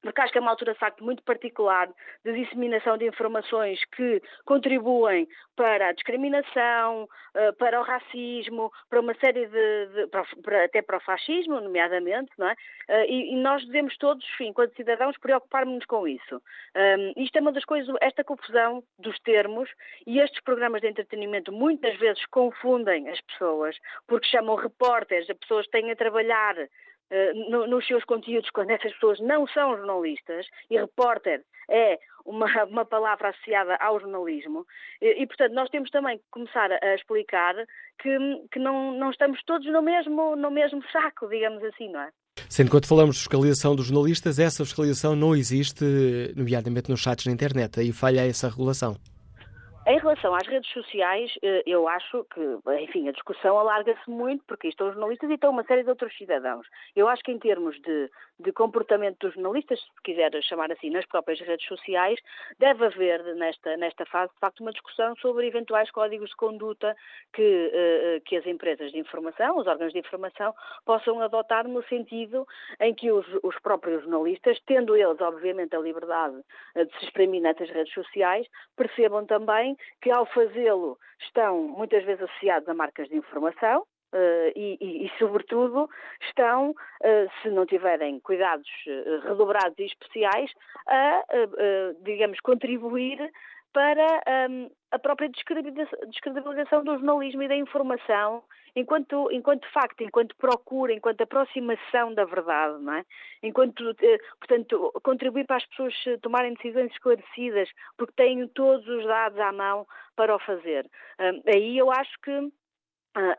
porque acho que é uma altura de facto muito particular de disseminação de informações que contribuem para a discriminação, eh, para o racismo, para uma série de, de para, até para o fascismo, nomeadamente, não é? Eh, e, e nós devemos todos, enquanto cidadãos, preocupar-nos com isso. Um, isto é uma das coisas, esta confusão dos termos e estes programas de entretenimento muitas vezes confundem as pessoas, porque chamam repórteres, as pessoas têm a trabalhar no, nos seus conteúdos quando essas pessoas não são jornalistas, e repórter é uma, uma palavra associada ao jornalismo, e, e, portanto nós temos também que começar a, explicar que, que não, não estamos todos no mesmo, no mesmo saco, digamos assim, não é? Sendo que quando falamos de fiscalização dos jornalistas, essa fiscalização não existe, nomeadamente nos sites na internet, aí falha essa regulação. Em relação às redes sociais, eh, eu acho que, enfim, a discussão alarga-se muito, porque estão os jornalistas e estão uma série de outros cidadãos. Eu acho que em termos de, de comportamento dos jornalistas, se quiser chamar assim, nas próprias redes sociais, deve haver nesta, nesta fase, de facto, uma discussão sobre eventuais códigos de conduta que, eh, que as empresas de informação, os órgãos de informação, possam adotar no sentido em que os, os próprios jornalistas, tendo eles, obviamente, a liberdade eh, de se exprimir nessas redes sociais, percebam também que ao fazê-lo estão muitas vezes associados a marcas de informação, Uh, e, e, e, sobretudo, estão, uh, se não tiverem cuidados uh, redobrados e especiais, a, digamos, contribuir para um, a própria descredibilização do jornalismo e da informação enquanto, enquanto facto, enquanto procura, enquanto aproximação da verdade, não é? Enquanto, eh, portanto, contribuir para as pessoas tomarem decisões esclarecidas, porque têm todos os dados à mão para o fazer. Aí eu acho que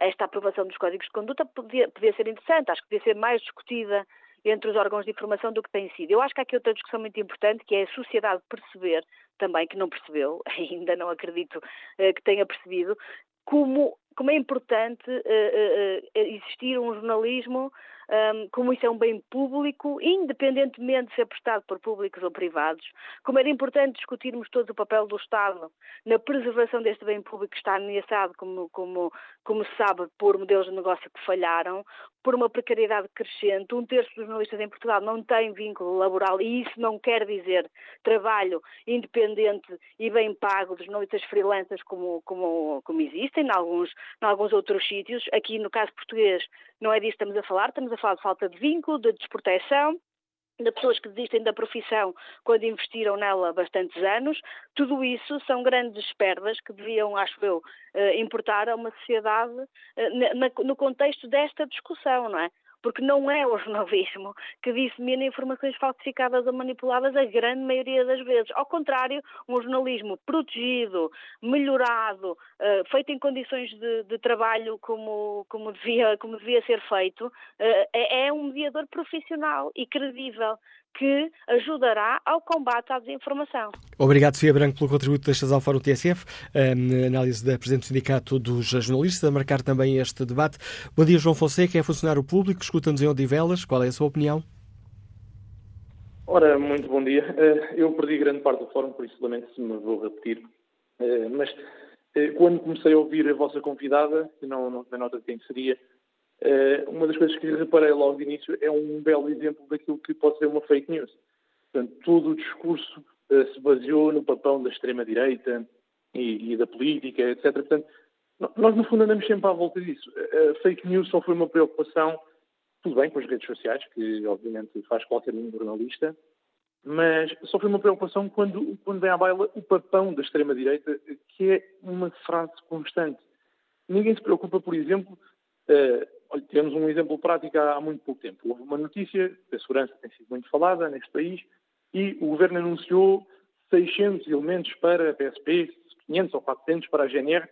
esta aprovação dos códigos de conduta podia, podia ser interessante, acho que podia ser mais discutida entre os órgãos de informação do que tem sido. Eu acho que há aqui outra discussão muito importante, que é a sociedade perceber, também que não percebeu, ainda não acredito eh, que tenha percebido, como como é importante uh, uh, existir um jornalismo um, como isso é um bem público, independentemente de ser prestado por públicos ou privados, como era importante discutirmos todo o papel do Estado na preservação deste bem público que está ameaçado, como, como, como se sabe, por modelos de negócio que falharam, por uma precariedade crescente. Um terço dos jornalistas em Portugal não tem vínculo laboral e isso não quer dizer trabalho independente e bem pago dos jornalistas freelancers como, como, como existem em alguns, em alguns outros sítios. Aqui, no caso português, não é disso que estamos a falar, estamos a falar de falta de vínculo, de desproteção, de pessoas que desistem da profissão quando investiram nela bastantes anos. Tudo isso são grandes perdas que deviam, acho eu, eh, importar a uma sociedade eh, no contexto desta discussão, não é? Porque não é o jornalismo que dissemina informações falsificadas ou manipuladas a grande maioria das vezes. Ao contrário, um jornalismo protegido, melhorado, uh, feito em condições de, de trabalho como, como, devia, como devia ser feito, uh, é, um mediador profissional e credível que ajudará ao combate à desinformação. Obrigado, Sofia Branco, pelo contributo destas ao Fórum TSF, na análise da Presidente do Sindicato dos Jornalistas, a marcar também este debate. Bom dia, João Fonseca, é funcionário público, escuta-nos em Odivelas, qual é a sua opinião? Ora, muito bom dia. Eh, eu perdi grande parte do fórum, por isso lamento se me vou repetir. Eh, mas eh, quando comecei a ouvir a vossa convidada, não, não tomei nota de quem seria, uma das coisas que reparei logo de início é um belo exemplo daquilo que pode ser uma fake news. Portanto, todo o discurso uh, se baseou no papão da extrema-direita e, e, da política, etc. Portanto, nós, no fundo, andamos sempre à volta disso. A fake news só foi uma preocupação, tudo bem, com as redes sociais, que obviamente faz qualquer um jornalista, mas só foi uma preocupação quando, quando vem à baila o papão da extrema-direita, que é uma frase constante. Ninguém se preocupa, por exemplo, Olha, temos um exemplo prático há muito pouco tempo. Houve uma notícia, a segurança tem sido muito falada neste país, e o Governo anunciou 600 elementos para a PSP, 500 ou 400 para a GNR.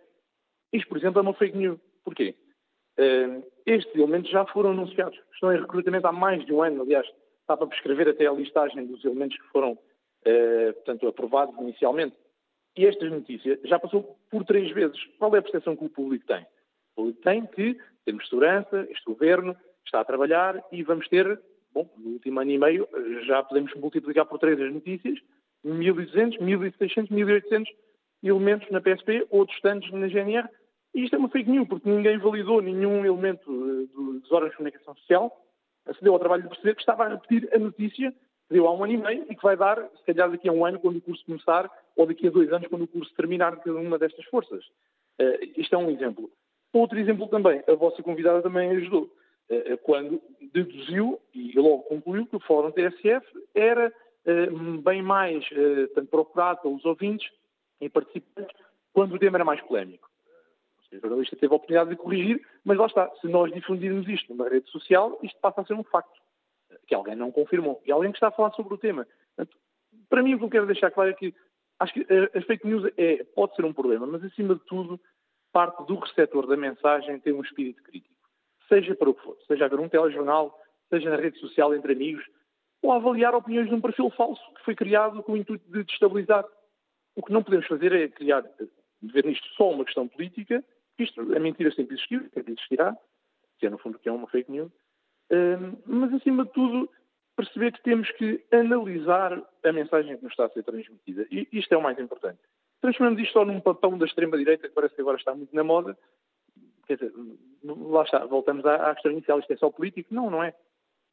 Isto, por exemplo, é uma fake news. Porquê? Uh, estes elementos já foram anunciados. Estão em recrutamento há mais de um ano, aliás, está para prescrever até a listagem dos elementos que foram, uh, portanto, aprovados inicialmente. E esta notícia já passou por três vezes. Qual é a percepção que o público tem? Tem que temos segurança, este governo está a trabalhar e vamos ter, bom, no último ano e meio já podemos multiplicar por três as notícias, 1.200, 1.600, 1.800 elementos na PSP, outros tantos na GNR, e isto é uma fake news, porque ninguém validou nenhum elemento eh, dos órgãos de comunicação social, acedeu ao trabalho de perceber que estava a repetir a notícia que deu há um ano e meio e que vai dar, se calhar daqui a um ano, quando o curso começar, ou daqui a dois anos, quando o curso terminar, cada uma destas forças. Uh, isto é um exemplo. Outro exemplo também, a vossa convidada também ajudou, eh, eh, quando deduziu e logo concluiu que o Fórum TSF era eh, bem mais tanto procurado pelos ouvintes e participantes quando o tema era mais polémico. O jornalista teve a oportunidade de corrigir, mas lá está, se nós difundirmos isto numa rede social, isto passa a ser um facto, que alguém não confirmou, e alguém que está a falar sobre o tema. Portanto, para mim, o que eu quero deixar claro é que acho que a fake news é, pode ser um problema, mas acima de tudo parte do receptor da mensagem tem um espírito crítico. Seja para o que for, seja a ver um telejornal, seja na rede social entre amigos, ou avaliar opiniões de um perfil falso que foi criado com o intuito de destabilizar. O que não podemos fazer é criar, ver nisto só uma questão política, isto, a mentira sempre existiu, sempre existirá, que é no fundo que é uma fake news, um, mas acima de tudo perceber que temos que analisar a mensagem que nos está a ser transmitida. E isto é o mais importante transformamos isto só num papão da extrema-direita, que parece que agora está muito na moda. Quer dizer, lá está, voltamos à, à questão inicial, isto é só político? Não, não é.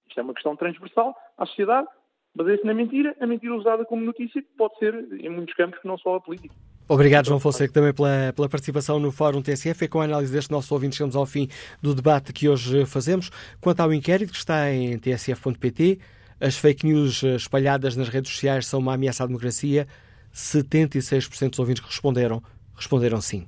Isto é uma questão transversal à sociedade, baseia-se na mentira, a mentira usada como notícia, que pode ser, em muitos campos, não só a política. Obrigado, João Fonseca, também pela, pela participação no Fórum TSF e com a análise deste nosso ouvinte chegamos ao fim do debate que hoje fazemos. Quanto ao inquérito que está em tsf.pt, as fake news espalhadas nas redes sociais são uma ameaça à democracia. 76% dos ouvintes que responderam, responderam sim.